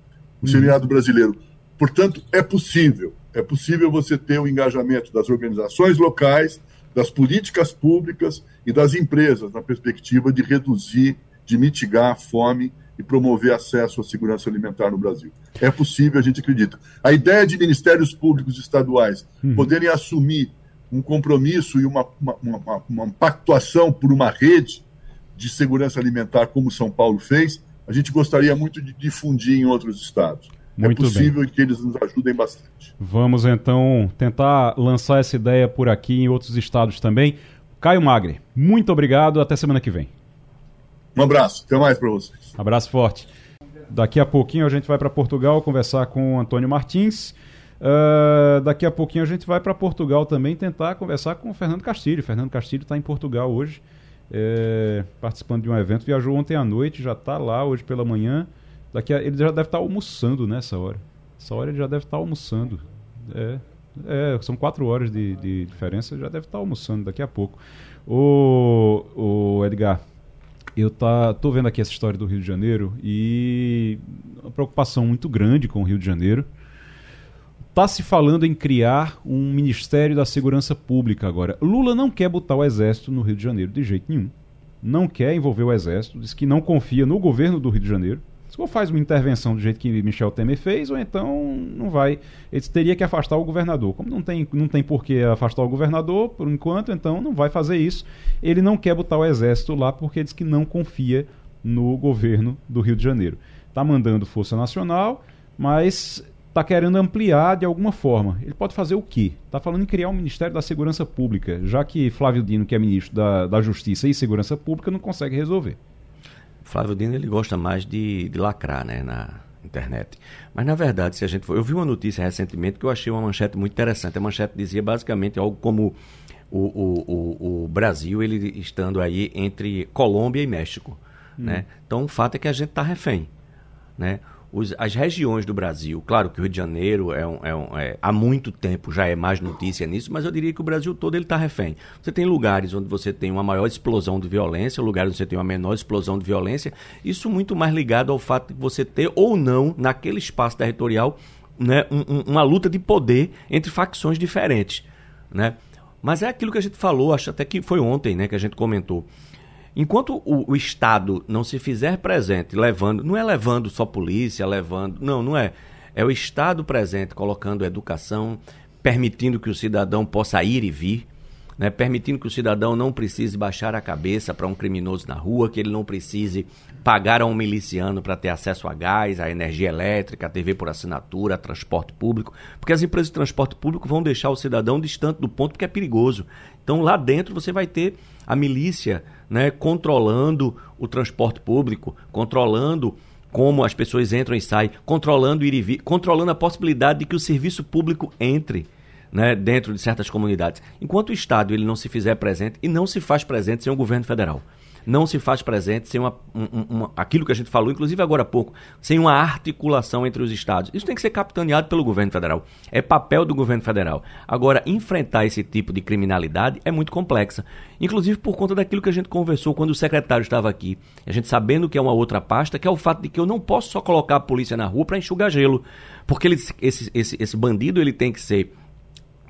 o seminário brasileiro. Portanto, é possível, é possível você ter o engajamento das organizações locais, das políticas públicas e das empresas na perspectiva de reduzir, de mitigar a fome e promover acesso à segurança alimentar no Brasil. É possível, a gente acredita. A ideia de ministérios públicos estaduais uhum. poderem assumir um compromisso e uma, uma, uma, uma pactuação por uma rede de segurança alimentar, como São Paulo fez, a gente gostaria muito de difundir em outros estados. É muito é possível bem. que eles nos ajudem bastante. Vamos então tentar lançar essa ideia por aqui em outros estados também. Caio Magre, muito obrigado. Até semana que vem. Um abraço. Até mais para vocês. Abraço forte. Daqui a pouquinho a gente vai para Portugal conversar com o Antônio Martins. Uh, daqui a pouquinho a gente vai para Portugal também tentar conversar com o Fernando Castilho. Fernando Castilho está em Portugal hoje é, participando de um evento. Viajou ontem à noite, já está lá hoje pela manhã. Daqui a, ele já deve estar tá almoçando nessa hora. Essa hora ele já deve estar tá almoçando. É, é, são quatro horas de, de diferença, já deve estar tá almoçando daqui a pouco. O, o Edgar, eu tá, tô vendo aqui essa história do Rio de Janeiro e uma preocupação muito grande com o Rio de Janeiro. Está se falando em criar um Ministério da Segurança Pública agora. Lula não quer botar o Exército no Rio de Janeiro de jeito nenhum. Não quer envolver o Exército, diz que não confia no governo do Rio de Janeiro. Se ou faz uma intervenção do jeito que Michel Temer fez, ou então não vai. Ele teria que afastar o governador. Como não tem, não tem por que afastar o governador, por enquanto, então não vai fazer isso. Ele não quer botar o Exército lá porque diz que não confia no governo do Rio de Janeiro. Está mandando Força Nacional, mas está querendo ampliar de alguma forma. Ele pode fazer o quê? Está falando em criar um Ministério da Segurança Pública, já que Flávio Dino, que é ministro da, da Justiça e Segurança Pública, não consegue resolver. Flávio Dino ele gosta mais de, de lacrar né, na internet. Mas na verdade, se a gente for. Eu vi uma notícia recentemente que eu achei uma manchete muito interessante. A manchete dizia basicamente algo como o, o, o, o Brasil ele estando aí entre Colômbia e México. Hum. Né? Então o fato é que a gente está refém. Né? Os, as regiões do Brasil, claro que o Rio de Janeiro é, um, é, um, é há muito tempo já é mais notícia nisso, mas eu diria que o Brasil todo ele está refém. Você tem lugares onde você tem uma maior explosão de violência, lugares onde você tem uma menor explosão de violência, isso muito mais ligado ao fato de você ter ou não, naquele espaço territorial, né, um, uma luta de poder entre facções diferentes. Né? Mas é aquilo que a gente falou, acho até que foi ontem né, que a gente comentou. Enquanto o, o, Estado não se fizer presente, levando, não é levando só polícia, levando, não, não é. É o Estado presente, colocando educação, permitindo que o cidadão possa ir e vir, né, permitindo que o cidadão não precise baixar a cabeça para um criminoso na rua, que ele não precise pagar a um miliciano para ter acesso a gás, a energia elétrica, a TV por assinatura, a transporte público, porque as empresas de transporte público vão deixar o cidadão distante do ponto porque é perigoso. Então lá dentro você vai ter a milícia né, controlando o transporte público, controlando como as pessoas entram e saem, controlando ir e vir, controlando a possibilidade de que o serviço público entre né, dentro de certas comunidades. Enquanto o Estado ele não se fizer presente, e não se faz presente sem o governo federal não se faz presente sem uma, uma, aquilo que a gente falou, inclusive agora há pouco, sem uma articulação entre os estados. Isso tem que ser capitaneado pelo governo federal. É papel do governo federal. Agora, enfrentar esse tipo de criminalidade é muito complexa. Inclusive por conta daquilo que a gente conversou quando o secretário estava aqui. A gente sabendo que é uma outra pasta, que é o fato de que eu não posso só colocar a polícia na rua para enxugar gelo. Porque ele, esse, esse, esse bandido ele tem que ser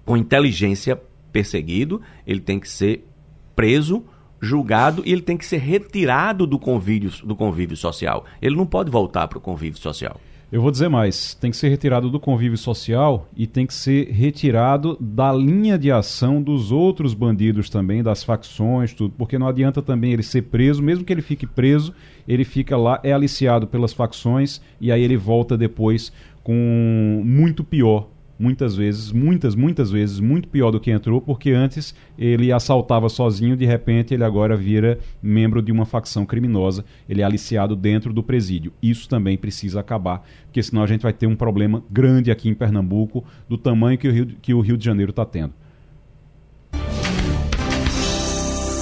com inteligência perseguido, ele tem que ser preso, julgado e ele tem que ser retirado do convívio, do convívio social. Ele não pode voltar para o convívio social. Eu vou dizer mais: tem que ser retirado do convívio social e tem que ser retirado da linha de ação dos outros bandidos também, das facções, tudo. Porque não adianta também ele ser preso, mesmo que ele fique preso, ele fica lá, é aliciado pelas facções e aí ele volta depois com muito pior muitas vezes, muitas, muitas vezes, muito pior do que entrou, porque antes ele assaltava sozinho, de repente ele agora vira membro de uma facção criminosa, ele é aliciado dentro do presídio. Isso também precisa acabar, porque senão a gente vai ter um problema grande aqui em Pernambuco, do tamanho que o Rio, que o Rio de Janeiro está tendo.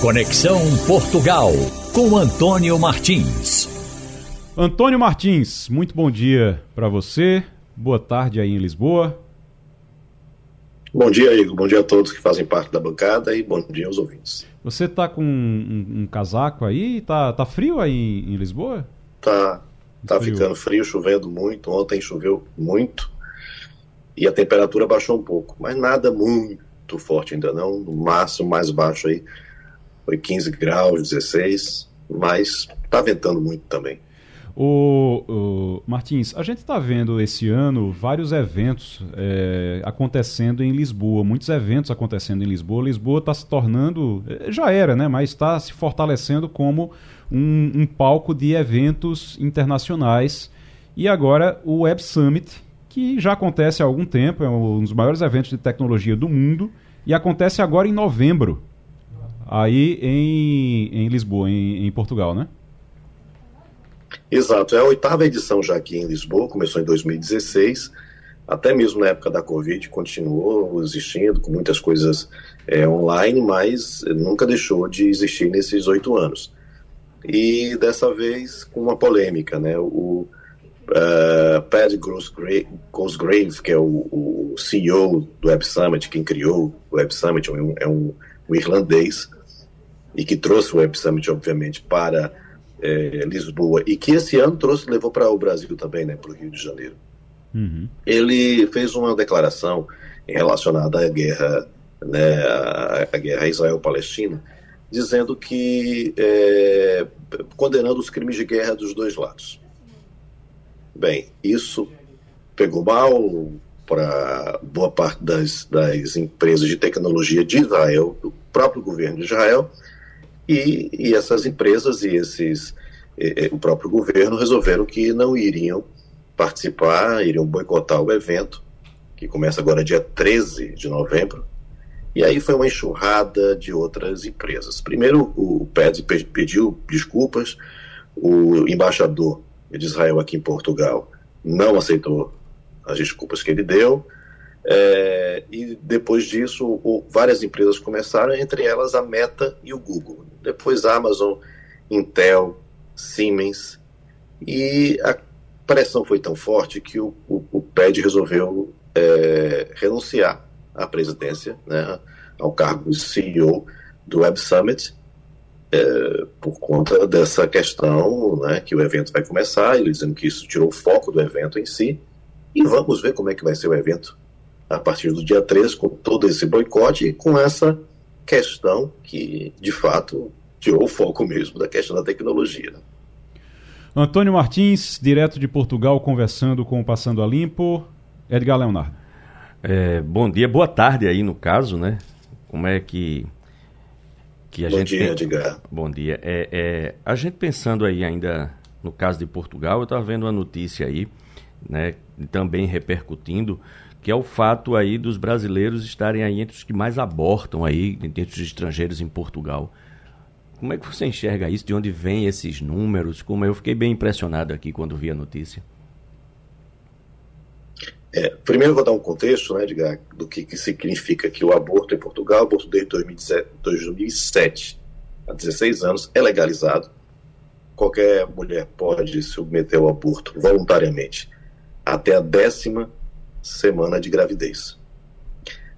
Conexão Portugal, com Antônio Martins. Antônio Martins, muito bom dia para você. Boa tarde aí em Lisboa. Bom dia, Igor. Bom dia a todos que fazem parte da bancada e bom dia aos ouvintes. Você está com um, um, casaco aí? Tá, tá frio aí em, em Lisboa? Tá, tá frio. ficando frio, chovendo muito. Ontem choveu muito e a temperatura baixou um pouco, mas nada muito forte ainda não. No máximo mais baixo aí foi 15 graus, 16, mas tá ventando muito também. O, Martins, a gente está vendo esse ano vários eventos é, acontecendo em Lisboa, muitos eventos acontecendo em Lisboa. Lisboa está se tornando, é, já era, né, mas está se fortalecendo como um, um, palco de eventos internacionais. E agora o Web Summit, que já acontece há algum tempo, é um dos maiores eventos de tecnologia do mundo, e acontece agora em novembro, aí em, em Lisboa, em, em Portugal, né? Exato, é a oitava edição já aqui em Lisboa, começou em 2016, até mesmo na época da Covid continuou existindo, com muitas coisas é, online, mas nunca deixou de existir nesses oito anos. E dessa vez com uma polêmica, né? O uh, Pat Cosgrave, que é o, o, CEO do Web Summit, quem criou o Web Summit, é um, é um, um irlandês, e que trouxe o Web Summit, obviamente, para é, Lisboa e que esse ano trouxe levou para o Brasil também, né, para o Rio de Janeiro. Uhum. Ele fez uma declaração relacionada à guerra, né, à, à guerra Israel-Palestina, dizendo que é, condenando os crimes de guerra dos dois lados. Bem, isso pegou mal para boa parte das, das empresas de tecnologia de Israel, do próprio governo de Israel, e, e essas empresas e esses e, o próprio governo resolveram que não iriam participar, iriam boicotar o evento, que começa agora dia 13 de novembro. E aí foi uma enxurrada de outras empresas. Primeiro, o PED pediu desculpas, o embaixador de Israel aqui em Portugal não aceitou as desculpas que ele deu. É, e depois disso, o, várias empresas começaram, entre elas a Meta e o Google. Depois Amazon, Intel, Siemens. E a pressão foi tão forte que o, o, o PED resolveu é, renunciar à presidência, né, ao cargo de CEO do Web Summit, é, por conta dessa questão né, que o evento vai começar, ele dizendo que isso tirou o foco do evento em si. E vamos ver como é que vai ser o evento a partir do dia 3, com todo esse boicote e com essa questão que, de fato, tirou o foco mesmo da questão da tecnologia. Né? Antônio Martins, direto de Portugal, conversando com o Passando a Limpo. Edgar Leonardo. É, bom dia, boa tarde aí no caso, né? como é que que a Bom gente dia, tem... Edgar. Bom dia. É, é, a gente pensando aí ainda no caso de Portugal, eu estava vendo uma notícia aí, né, também repercutindo, que é o fato aí dos brasileiros estarem aí entre os que mais abortam aí, entre os estrangeiros em Portugal. Como é que você enxerga isso? De onde vêm esses números? Como eu fiquei bem impressionado aqui quando vi a notícia. É, primeiro vou dar um contexto, né, Edgar, do que, que significa que o aborto em Portugal, aborto desde 2017, 2007 há 16 anos, é legalizado. Qualquer mulher pode submeter ao aborto voluntariamente até a décima semana de gravidez.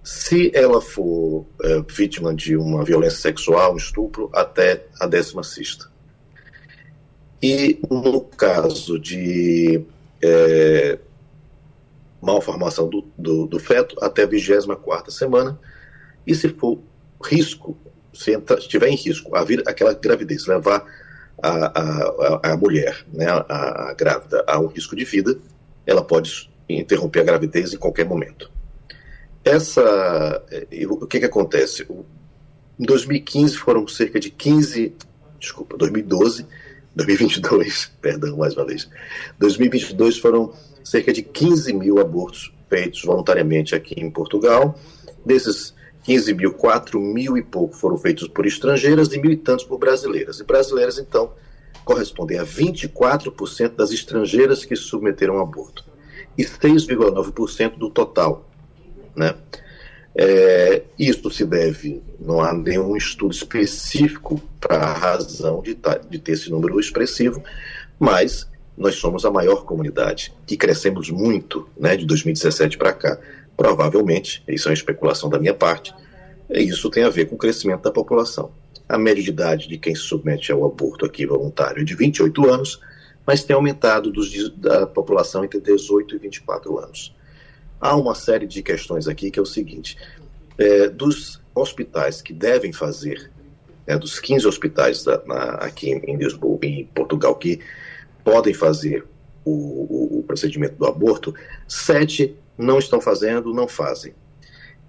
Se ela for é, vítima de uma violência sexual, um estupro, até a décima sexta. E no caso de é, malformação do, do, do, feto, até a 24 semana. E se for risco, se entra, estiver em risco a vir aquela gravidez, levar a, a, a mulher, né, a, a grávida, a um risco de vida, ela pode interromper a gravidez em qualquer momento. Essa, o que que acontece? Em 2015 foram cerca de 15, desculpa, 2012, 2022, *laughs* *laughs* perdão mais uma vez, 2022 foram cerca de 15 mil abortos feitos voluntariamente aqui em Portugal. Desses 15 mil, 4 mil e pouco foram feitos por estrangeiras e mil e tantos por brasileiras. E brasileiras, então, correspondem a 24% das estrangeiras que submeteram aborto e 6,9% do total. Né? É, isso se deve, não há nenhum estudo específico para a razão de, de ter esse número expressivo, mas nós somos a maior comunidade e crescemos muito né, de 2017 para cá. Provavelmente, isso é uma especulação da minha parte, isso tem a ver com o crescimento da população. A média de idade de quem se submete ao aborto aqui voluntário é de 28 anos, mas tem aumentado dos, da população entre 18 e 24 anos. Há uma série de questões aqui que é o seguinte: é, dos hospitais que devem fazer, é, dos 15 hospitais da, na, aqui em Lisboa, em Portugal, que podem fazer o, o, o procedimento do aborto, sete não estão fazendo, não fazem.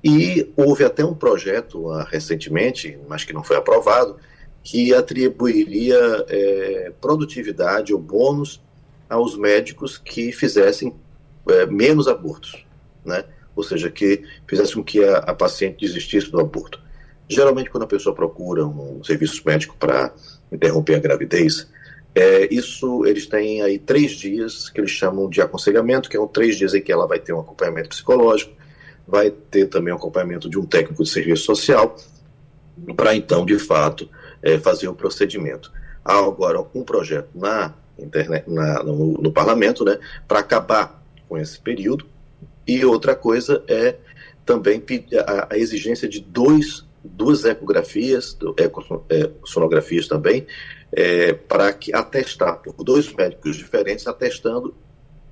E houve até um projeto uh, recentemente, mas que não foi aprovado, que atribuiria é, produtividade ou bônus aos médicos que fizessem é, menos abortos, né? ou seja, que fizessem com que a, a, paciente desistisse do aborto. Geralmente, quando a pessoa procura um serviço médico para interromper a gravidez, é, isso eles têm aí três dias que eles chamam de aconselhamento, que são é três dias em que ela vai ter um acompanhamento psicológico, vai ter também um acompanhamento de um técnico de serviço social, para então, de fato, é, fazer o procedimento. Há agora um projeto na internet, na, no, no parlamento, né, para acabar com esse período. E outra coisa é também a, a exigência de dois, duas ecografias, é, sonografias também, é, para que atestar por dois médicos diferentes atestando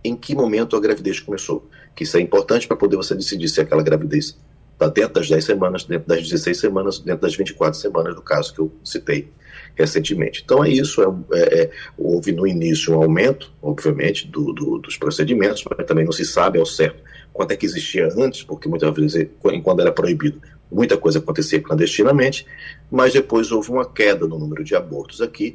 em que momento a gravidez começou. Que isso é importante para poder você decidir se aquela gravidez está dentro das 10 semanas, dentro das 16 semanas, dentro das 24 semanas, do caso que eu citei recentemente. Então é isso, é, é, é, houve no início um aumento, obviamente, do, do, dos procedimentos, mas também não se sabe ao certo quanto é que existia antes, porque muitas vezes, quando era proibido, muita coisa acontecia clandestinamente, mas depois houve uma queda no número de abortos aqui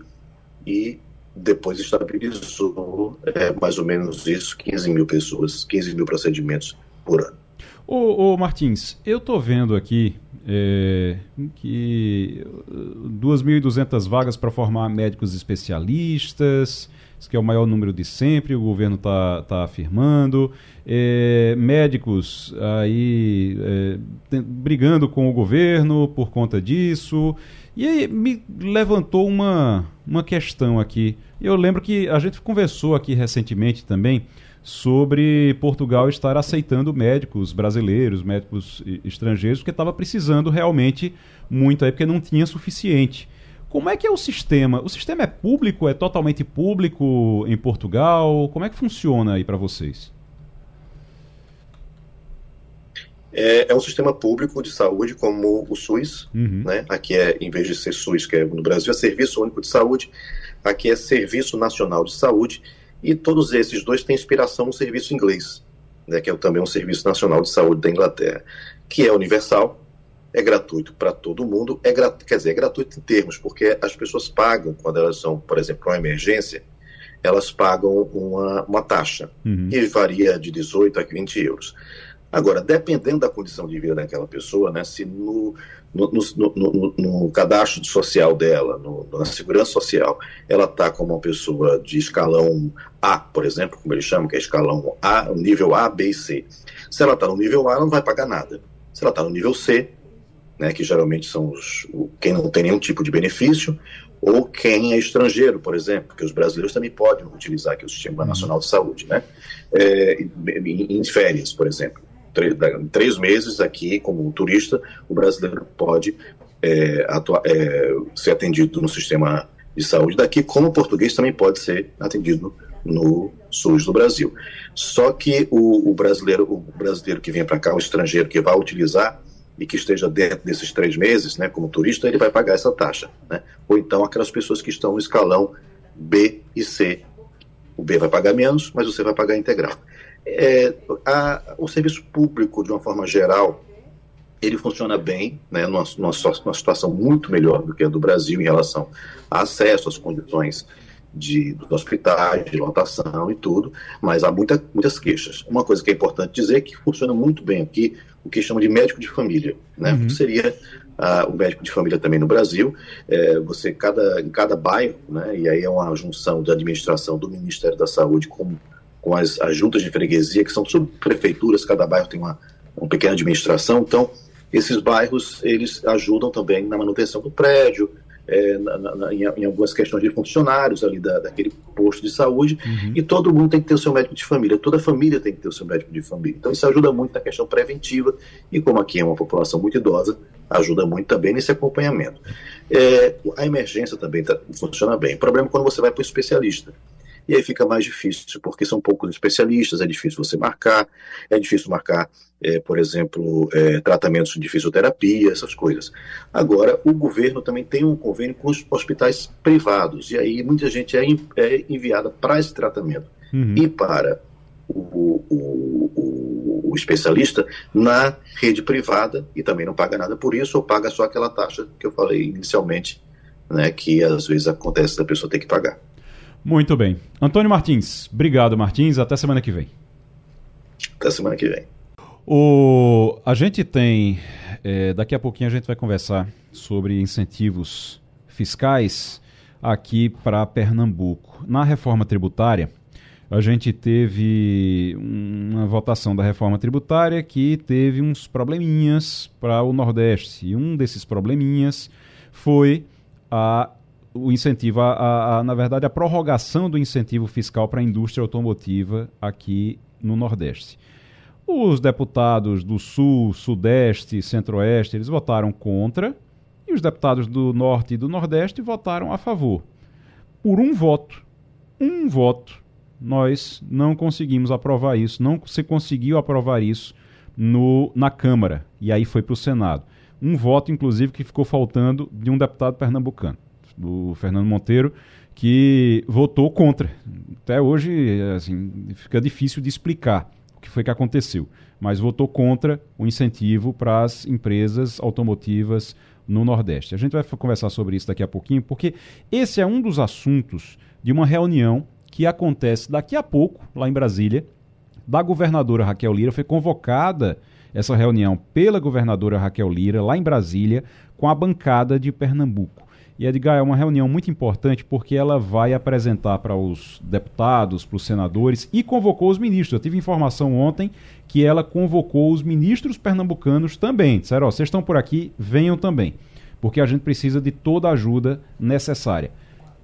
e depois estabilizou é, mais ou menos isso, 15 mil pessoas, 15 mil procedimentos por ano. Ô, ô Martins, eu estou vendo aqui é, que 2.200 vagas para formar médicos especialistas, que é o maior número de sempre, o governo está tá afirmando. É, médicos aí é, tem, brigando com o governo por conta disso. E aí me levantou uma, uma questão aqui. Eu lembro que a gente conversou aqui recentemente também sobre Portugal estar aceitando médicos brasileiros, médicos estrangeiros, porque estava precisando realmente muito aí, porque não tinha suficiente. Como é que é o sistema? O sistema é público? É totalmente público em Portugal? Como é que funciona aí para vocês? É, é, um sistema público de saúde como o SUS, uhum. né? Aqui é, em vez de ser SUS, que é no Brasil, é Serviço Único de Saúde, aqui é Serviço Nacional de Saúde, e todos esses dois têm inspiração no serviço inglês, né? Que é também um Serviço Nacional de Saúde da Inglaterra, que é universal, é gratuito para todo mundo, é quer dizer, é gratuito em termos, porque as pessoas pagam, quando elas são, por exemplo, uma emergência, elas pagam uma, uma taxa, uhum. que varia de 18 a 20 euros. Agora, dependendo da condição de vida daquela pessoa, né, se no, no, no, no, no cadastro social dela, na segurança social, ela está como uma pessoa de escalão A, por exemplo, como eles chamam, que é escalão A, nível A, B e C. Se ela está no nível A, ela não vai pagar nada. Se ela está no nível C, né, que geralmente são os, quem não tem nenhum tipo de benefício, ou quem é estrangeiro, por exemplo, porque os brasileiros também podem utilizar aqui o Sistema. Nacional de Saúde, né? É, em, férias, por exemplo. Três, três meses aqui, como turista, o brasileiro pode é, é, ser atendido no sistema de saúde daqui, como o português também pode ser atendido no SUS do Brasil. Só que o, o brasileiro, o brasileiro que vem para cá, o estrangeiro que vai utilizar e que esteja dentro desses três meses, né, como turista, ele vai pagar essa taxa. Né? Ou então aquelas pessoas que estão no escalão B e C. O B vai pagar menos, mas você vai pagar integral. É, a, o serviço público, de uma forma geral, ele funciona bem, né, numa, numa, numa situação muito melhor do que a do Brasil em relação a acesso às condições de, dos hospitais, de lotação e tudo, mas há muita, muitas queixas. Uma coisa que é importante dizer é que funciona muito bem aqui o que chama de médico de família, né? Uhum. Seria uh, o médico de família também no Brasil. É, você cada em cada bairro, né? E aí é uma junção da administração do Ministério da Saúde com com as, as juntas de freguesia que são subprefeituras. Cada bairro tem uma uma pequena administração. Então esses bairros eles ajudam também na manutenção do prédio, é, na, na, em, em, algumas questões de funcionários ali da, daquele posto de saúde, uhum. e todo mundo tem que ter o seu médico de família, toda família tem que ter o seu médico de família. Então isso ajuda muito na questão preventiva, e como aqui é uma população muito idosa, ajuda muito também nesse acompanhamento. É, a emergência também tá, funciona bem. O problema é quando você vai para o especialista e aí fica mais difícil, porque são poucos especialistas, é difícil você marcar, é difícil marcar, é, por exemplo, é, tratamentos de fisioterapia, essas coisas. Agora, o governo também tem um convênio com os hospitais privados, e aí muita gente é, é enviada para esse tratamento uhum. e para o, o, o, o, especialista na rede privada e também não paga nada por isso, ou paga só aquela taxa que eu falei inicialmente, né, que às vezes acontece da pessoa ter que pagar. Muito bem. Antônio Martins, obrigado, Martins. Até semana que vem. Até semana que vem. O, a gente tem. É, daqui a pouquinho a gente vai conversar sobre incentivos fiscais aqui para Pernambuco. Na reforma tributária, a gente teve uma votação da reforma tributária que teve uns probleminhas para o Nordeste. E um desses probleminhas foi a o incentivo, a, a, a, na verdade, a prorrogação do incentivo fiscal para a indústria automotiva aqui no Nordeste. Os deputados do Sul, Sudeste, Centro-Oeste, eles votaram contra e os deputados do Norte e do Nordeste votaram a favor. Por um voto, um voto, nós não conseguimos aprovar isso, não se conseguiu aprovar isso no, na Câmara e aí foi para o Senado. Um voto, inclusive, que ficou faltando de um deputado pernambucano do Fernando Monteiro, que votou contra. Até hoje, assim, fica difícil de explicar o que foi que aconteceu, mas votou contra o incentivo para as empresas automotivas no Nordeste. A gente vai conversar sobre isso daqui a pouquinho, porque esse é um dos assuntos de uma reunião que acontece daqui a pouco, lá em Brasília, da governadora Raquel Lira. Foi convocada essa reunião pela governadora Raquel Lira, lá em Brasília, com a bancada de Pernambuco. E Edgar, é uma reunião muito importante porque ela vai apresentar para os deputados, para os senadores e convocou os ministros. Eu tive informação ontem que ela convocou os ministros pernambucanos também. Disseram, ó, vocês estão por aqui, venham também. Porque a gente precisa de toda a ajuda necessária.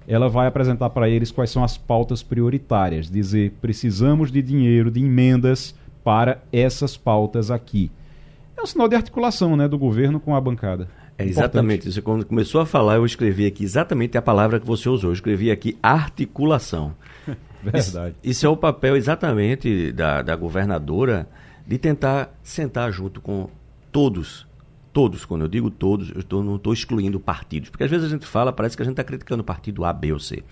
Ela vai apresentar para eles quais são as pautas prioritárias. Dizer, precisamos de dinheiro, de emendas para essas pautas aqui. É um sinal de articulação né, do governo com a bancada. É exatamente isso. Quando começou a falar, eu escrevi aqui exatamente a palavra que você usou. Eu escrevi aqui articulação. *laughs* Verdade. Isso, isso, é o papel exatamente da, da governadora de tentar sentar junto com todos. Todos, quando eu digo todos, eu tô, não estou excluindo partidos. Porque às vezes a gente fala, parece que a gente está criticando o partido A, B ou C.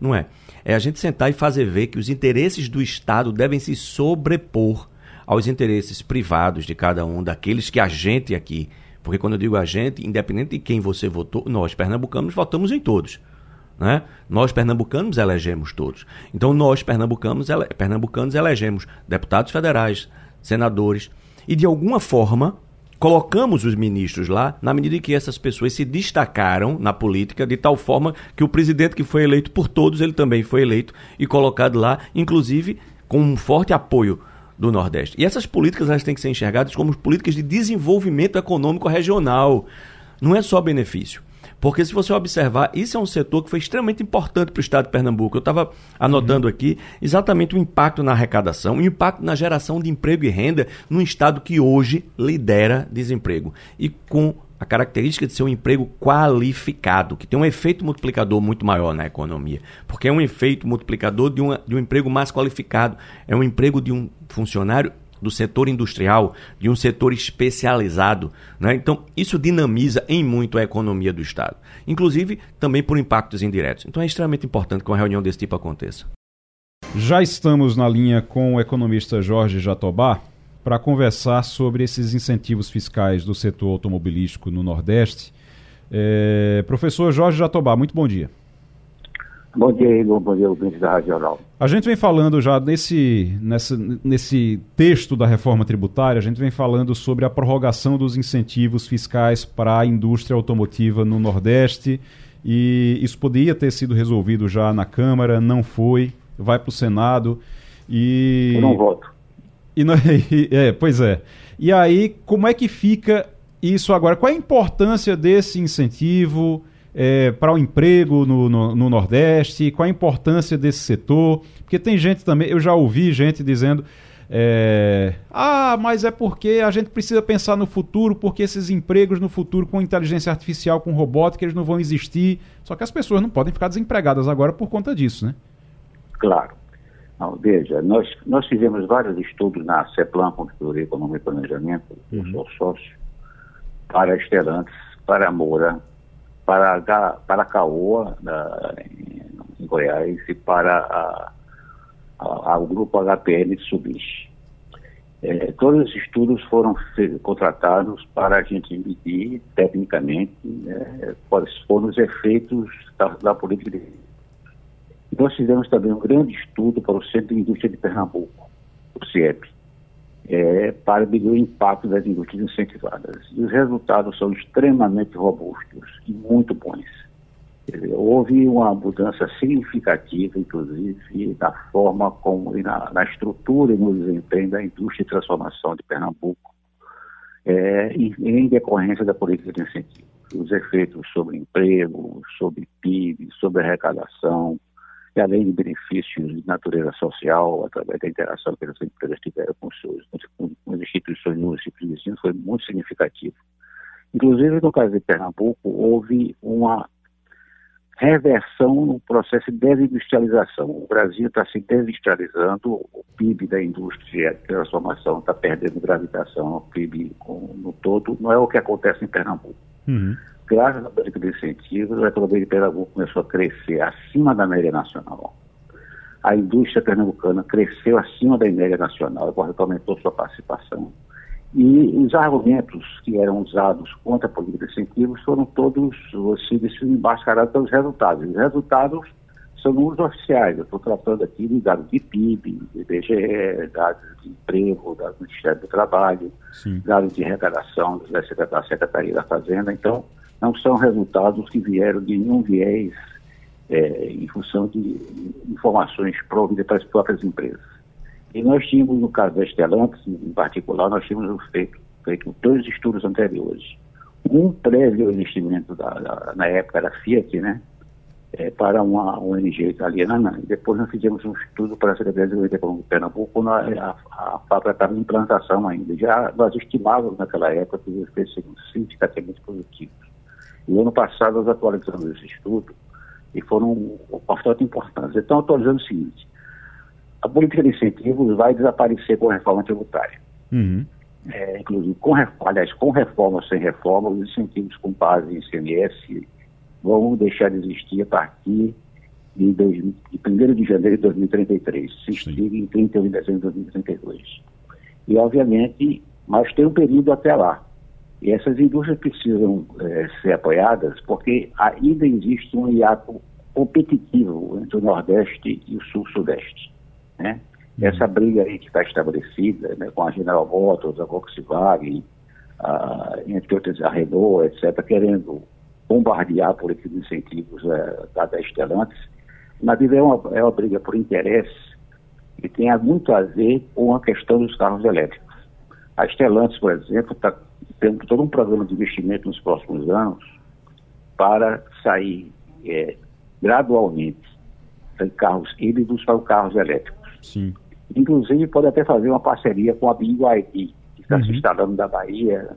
Não é. É a gente sentar e fazer ver que os interesses do Estado devem se sobrepor aos interesses privados de cada um daqueles que a gente aqui Porque quando eu digo a gente, independente de quem você votou, nós pernambucanos votamos em todos. Né? Nós pernambucanos elegemos todos. Então nós pernambucanos, ele, pernambucanos elegemos deputados federais, senadores e de alguma forma colocamos os ministros lá na medida em que essas pessoas se destacaram na política de tal forma que o presidente que foi eleito por todos, ele também foi eleito e colocado lá, inclusive com um forte apoio do Nordeste. E essas políticas elas têm que ser enxergadas como políticas de desenvolvimento econômico regional. Não é só benefício. Porque se você observar, isso é um setor que foi extremamente importante para o estado de Pernambuco. Eu estava anotando uhum. aqui exatamente o impacto na arrecadação, o impacto na geração de emprego e renda num estado que hoje lidera desemprego. E com a característica de ser um emprego qualificado, que tem um efeito multiplicador muito maior na economia. Porque é um efeito multiplicador de, uma, de um emprego mais qualificado. É um emprego de um funcionário do setor industrial, de um setor especializado. Né? Então, isso dinamiza em muito a economia do Estado, inclusive também por impactos indiretos. Então, é extremamente importante que uma reunião desse tipo aconteça. Já estamos na linha com o economista Jorge Jatobá para conversar sobre esses incentivos fiscais do setor automobilístico no Nordeste. É, professor Jorge Jatobá, muito bom dia. Bom dia, Igor. Bom dia, ouvintes da Rádio Jornal. A gente vem falando já nesse, nessa, nesse texto da reforma tributária, a gente vem falando sobre a prorrogação dos incentivos fiscais para a indústria automotiva no Nordeste. E isso poderia ter sido resolvido já na Câmara, não foi, vai para o Senado. E... Eu não voto. E não, *laughs* é, pois é. E aí, como é que fica isso agora? Qual é a importância desse incentivo? é, para o emprego no, no, no, Nordeste, qual a importância desse setor, porque tem gente também, eu já ouvi gente dizendo, é, ah, mas é porque a gente precisa pensar no futuro, porque esses empregos no futuro com inteligência artificial, com robótica, eles não vão existir, só que as pessoas não podem ficar desempregadas agora por conta disso, né? Claro. Não, veja, nós, nós fizemos vários estudos na CEPLAN, Consultoria Econômica e Planejamento, uhum. eu sou sócio, para Estelantes, para Moura, para, para Caoa, da, em, em, Goiás, e para a, a, a, o grupo HPL de Subis. É, todos os estudos foram contratados para a gente medir tecnicamente é, quais foram os efeitos da, da política de. Nós fizemos também um grande estudo para o Centro de Indústria de Pernambuco, o CIEP é, para medir o impacto das indústrias incentivadas. E os resultados são extremamente robustos e muito bons. Houve uma mudança significativa, inclusive, na forma como, na, na estrutura e no desempenho da indústria de transformação de Pernambuco, é, em, em decorrência da política de incentivo. Os efeitos sobre emprego, sobre PIB, sobre arrecadação, e além de benefícios de natureza social, através da interação que as empresas tiveram com, seus, com, as instituições de ensino, foi muito significativo. Inclusive, no caso de Pernambuco, houve uma reversão no processo de desindustrialização. O Brasil está se desindustrializando, o PIB da indústria de transformação está perdendo gravitação, o PIB no todo, não é o que acontece em Pernambuco. Uhum graças à política de incentivos, a economia de Pernambuco começou a crescer acima da média nacional. A indústria pernambucana cresceu acima da média nacional, porque aumentou sua participação. E os argumentos que eram usados contra a política de incentivos foram todos assim, embascarados pelos resultados. Os resultados são números oficiais. Eu estou tratando aqui de dados de PIB, de IBGE, dados de emprego, dados do Ministério do Trabalho, Sim. dados de arrecadação da Secretaria da Fazenda. Então, não são resultados que vieram de nenhum viés é, em função de informações providas para as próprias empresas. E nós tínhamos, no caso da Estelantes, em particular, nós tínhamos feito, feito dois estudos anteriores. Um prévio investimento da, da, na época da Fiat, né, é, para uma ONG italiana, e depois nós fizemos um estudo para a Secretaria de Desenvolvimento Econômico de Pernambuco, quando a, a, a fábrica estava em implantação ainda. Já nós estimávamos naquela época que os efeitos seriam significativamente positivos. E ano passado nós atualizamos esse estudo e foram bastante importantes. Então, atualizando o seguinte: a política de incentivos vai desaparecer com a reforma tributária. Uhum. É, inclusive, com, aliás, com reforma ou sem reforma, os incentivos com base em CMS vão deixar de existir a partir de, dois, de 1 de janeiro de 2033, se extingue em 31 de dezembro de 2032. E, obviamente, mas tem um período até lá. E essas indústrias precisam é, ser apoiadas porque ainda existe um hiato competitivo entre o Nordeste e o Sul-Sudeste. Né? Uhum. Essa briga aí que está estabelecida né, com a General Motors, a Volkswagen, a, entre outras a Renault, etc., querendo bombardear por esses incentivos é, da, da Estelantes, na verdade é uma, é uma briga por interesse que tem muito a ver com a questão dos carros elétricos. A Stellantis, por exemplo, está tendo todo um programa de investimento nos próximos anos para sair é, gradualmente de carros híbridos para carros elétricos. Sim. Inclusive, pode até fazer uma parceria com a BYD, que está uhum. se instalando na Bahia,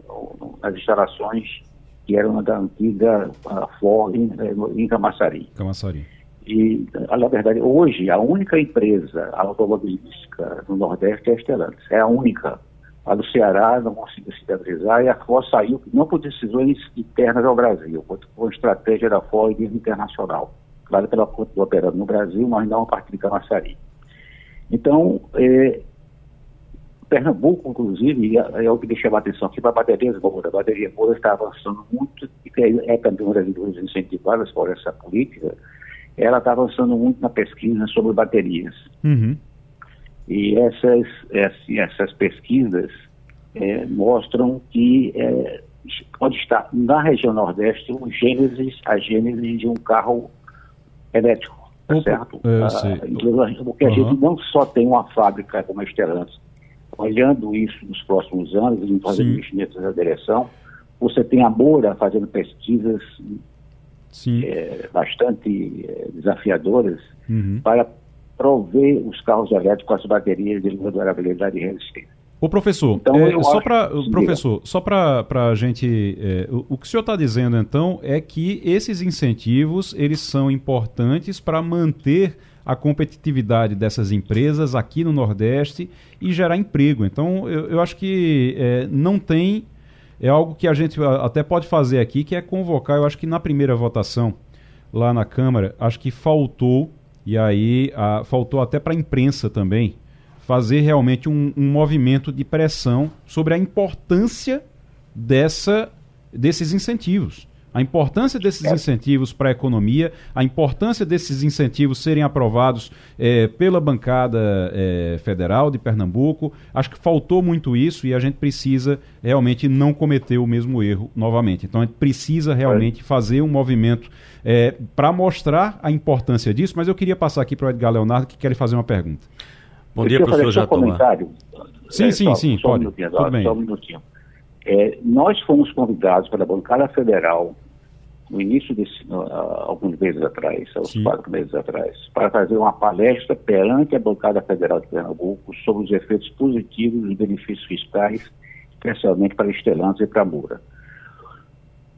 nas instalações que eram da antiga Ford em, em Camaçari. Camaçari. E, na verdade, hoje, a única empresa automobilística no Nordeste é a Stellantis. É a única. A do Ceará não conseguiu se estabilizar e a Ford saiu, não por decisões internas ao Brasil, por, por estratégia da Ford internacional. Claro que ela continua operando no Brasil, mas não a partir de Camaçari. Então, é, Pernambuco, inclusive, é, o que me chama a atenção aqui para a bateria. A bateria Moura está avançando muito, e é, é também uma das indústrias incentivadas por essa política, ela está avançando muito na pesquisa sobre baterias. Uhum. E essas, essas pesquisas é, mostram que é, pode estar na região Nordeste um gênesis, a gênese de um carro elétrico, tá certo? É, ah, porque a uhum. gente não só tem uma fábrica como a Stellantis, olhando isso nos próximos anos e fazendo investimentos nessa direção, você tem a Moura fazendo pesquisas é, bastante é, desafiadoras uhum. para prover os carros elétricos com as baterias de durabilidade e resistência. Ô professor, então, é, só para professor, só para a gente, é, o, o, que o senhor está dizendo então é que esses incentivos eles são importantes para manter a competitividade dessas empresas aqui no Nordeste e gerar emprego. Então eu, eu acho que é, não tem é algo que a gente até pode fazer aqui, que é convocar, eu acho que na primeira votação lá na Câmara, acho que faltou, e aí a, faltou até para a imprensa também, fazer realmente um, um movimento de pressão sobre a importância dessa, desses incentivos a importância desses é. incentivos para a economia, a importância desses incentivos serem aprovados é, pela bancada é, federal de Pernambuco. Acho que faltou muito isso e a gente precisa realmente não cometer o mesmo erro novamente. Então a gente precisa realmente é. fazer um movimento é, para mostrar a importância disso, mas eu queria passar aqui para o Edgar Leonardo que quer fazer uma pergunta. Bom dia, professor Jatoma. Sim, sim, é, sim, só pode. Um Tudo bem. Só um minutinho. É, nós fomos convidados pela bancada federal no início desse, uh, alguns meses atrás, uns Sim. quatro meses atrás, para fazer uma palestra perante a bancada federal de Pernambuco sobre os efeitos positivos dos benefícios fiscais, especialmente para Estelantes e para Moura.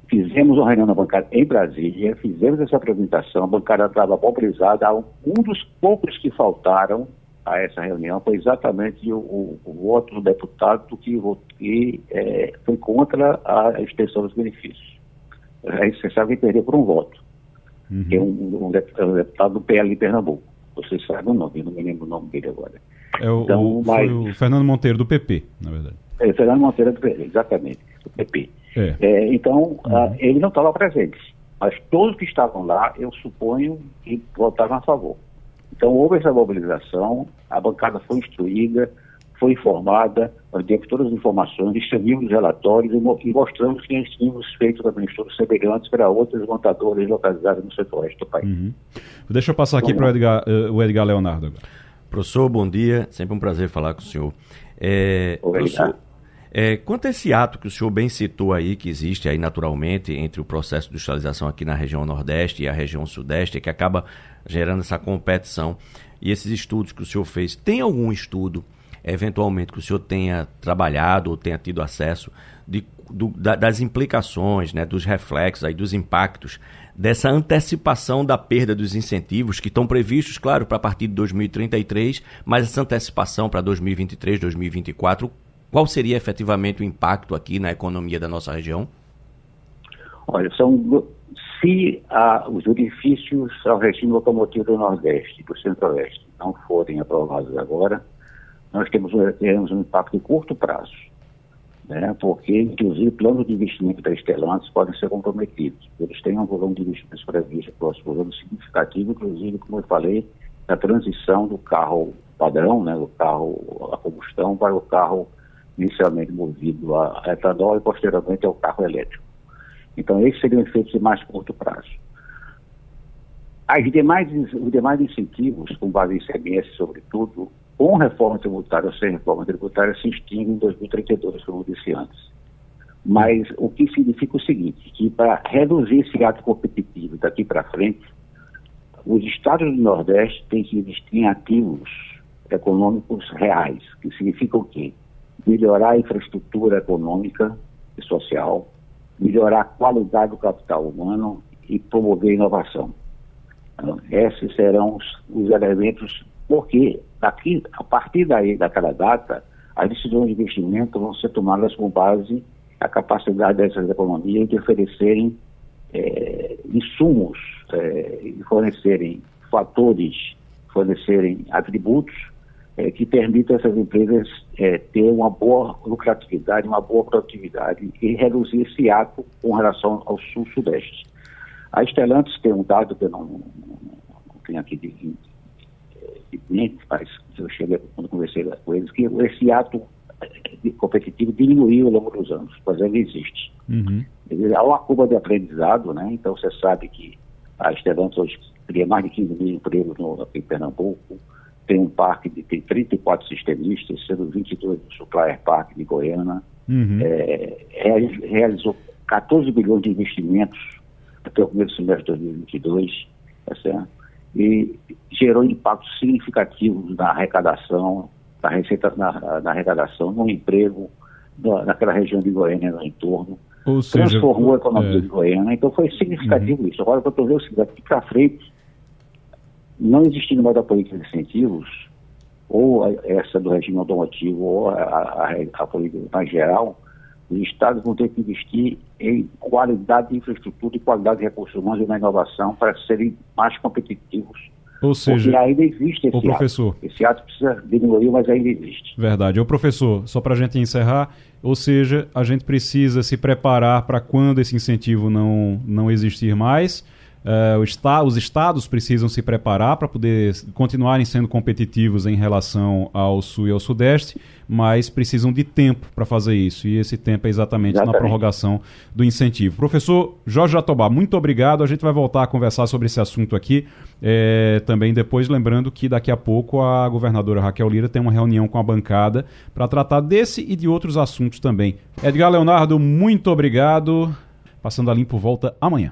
Fizemos uma reunião na bancada em Brasília, fizemos essa apresentação, a bancada estava mobilizada, um dos poucos que faltaram a essa reunião foi exatamente o, o, o voto do deputado que, que é, foi contra a extensão dos benefícios. Aí você sabe que perdeu por um voto, uhum. que é um, um, deputado do PL de Pernambuco. Você sabe o nome, eu não me lembro o nome dele agora. É o, então, o, mas, o Fernando Monteiro, do PP, na verdade. É, Fernando Monteiro do PP, exatamente, do PP. É. É, então, uhum. uh, ele não estava presente, mas todos que estavam lá, eu suponho que votaram a favor. Então houve essa mobilização, a bancada foi instruída, foi informada, nós demos todas as informações, distribuímos os relatórios e, mostramos que nós tínhamos feito também estudos semelhantes para outras montadoras localizadas no centro-oeste do país. Uhum. Deixa eu passar aqui para uh, o Edgar Leonardo agora. Professor, bom dia. Sempre um prazer falar com o senhor. É, professor, é, quanto a esse ato que o senhor bem citou aí, que existe aí naturalmente entre o processo de industrialização aqui na região Nordeste e a região Sudeste, que acaba gerando essa competição, e esses estudos que o senhor fez, tem algum estudo, eventualmente, que o senhor tenha trabalhado ou tenha tido acesso de, do, da, das implicações, né, dos reflexos, aí, dos impactos dessa antecipação da perda dos incentivos que estão previstos, claro, para a partir de 2033, mas essa antecipação para 2023, 2024, qual seria efetivamente o impacto aqui na economia da nossa região? Olha, são se os edifícios ao regime locomotivo do Nordeste do Centro-Oeste não forem aprovados agora, nós temos, teremos um impacto de curto prazo. né, porque, inclusive, planos de investimento da Estelantes podem ser comprometidos. Eles têm um volume de investimentos previsto para o ano significativo, inclusive, como eu falei, na transição do carro padrão, né, do carro a combustão, para o carro inicialmente movido a etanol e posteriormente ao carro elétrico. Então, esses seriam efeitos de mais curto prazo. As demais, os demais incentivos, com base em CMS, sobretudo, com reforma tributária ou sem reforma tributária, se extinguem em 2032, como eu disse antes. Mas o que significa o seguinte, que para reduzir esse ato competitivo daqui para frente, os estados do Nordeste têm que investir em ativos econômicos reais, que significa o quê? Melhorar a infraestrutura econômica e social, melhorar a qualidade do capital humano e promover inovação. Então, esses serão os, os elementos, porque daqui, a partir daí, daquela data, as decisões de investimento vão ser tomadas com base na capacidade dessas economias de oferecerem é, insumos é, fornecerem fatores, fornecerem atributos é, que permitam essas empresas ter uma boa lucratividade, uma boa produtividade e reduzir esse ato com relação ao sul-sudeste. A Estelantes tem um dado que eu não, não, não tenho aqui de, mente, mas eu cheguei quando conversei com eles, que esse ato eh, competitivo diminuiu ao longo dos anos, mas ele existe. Uhum. Há uma curva de aprendizado, né? então você sabe que a Estelantes hoje cria mais de 15 mil empregos no, em Pernambuco, tem um parque de tem 34 sistemistas, sendo 22 do Supplier Park de Goiânia, uhum. é, realizou 14 bilhões de investimentos até o primeiro semestre de 2022, tá certo? E gerou impactos significativos na arrecadação, na receita, na, na arrecadação, no emprego, na, naquela região de Goiânia, no entorno. Ou seja, transformou a economia é. de Goiânia, então foi significativo uhum. isso. Agora, quando eu vejo o seguinte, daqui para frente, não existindo mais a política de incentivos, ou essa do regime automotivo, ou a, a, a política mais geral, os estados vão ter que investir em qualidade de infraestrutura e qualidade de recursos humanos e na inovação para serem mais competitivos. Ou seja, Porque ainda existe esse o professor, ato. Esse ato precisa diminuir, mas ainda existe. Verdade. O professor, só para a gente encerrar, ou seja, a gente precisa se preparar para quando esse incentivo não, não existir mais Uh, está, os estados precisam se preparar para poder continuarem sendo competitivos em relação ao sul e ao sudeste, mas precisam de tempo para fazer isso. E esse tempo é exatamente, exatamente, na prorrogação do incentivo. Professor Jorge Jatobá, muito obrigado. A gente vai voltar a conversar sobre esse assunto aqui. É, também depois, lembrando que daqui a pouco a governadora Raquel Lira tem uma reunião com a bancada para tratar desse e de outros assuntos também. Edgar Leonardo, muito obrigado. Passando a limpo, volta amanhã.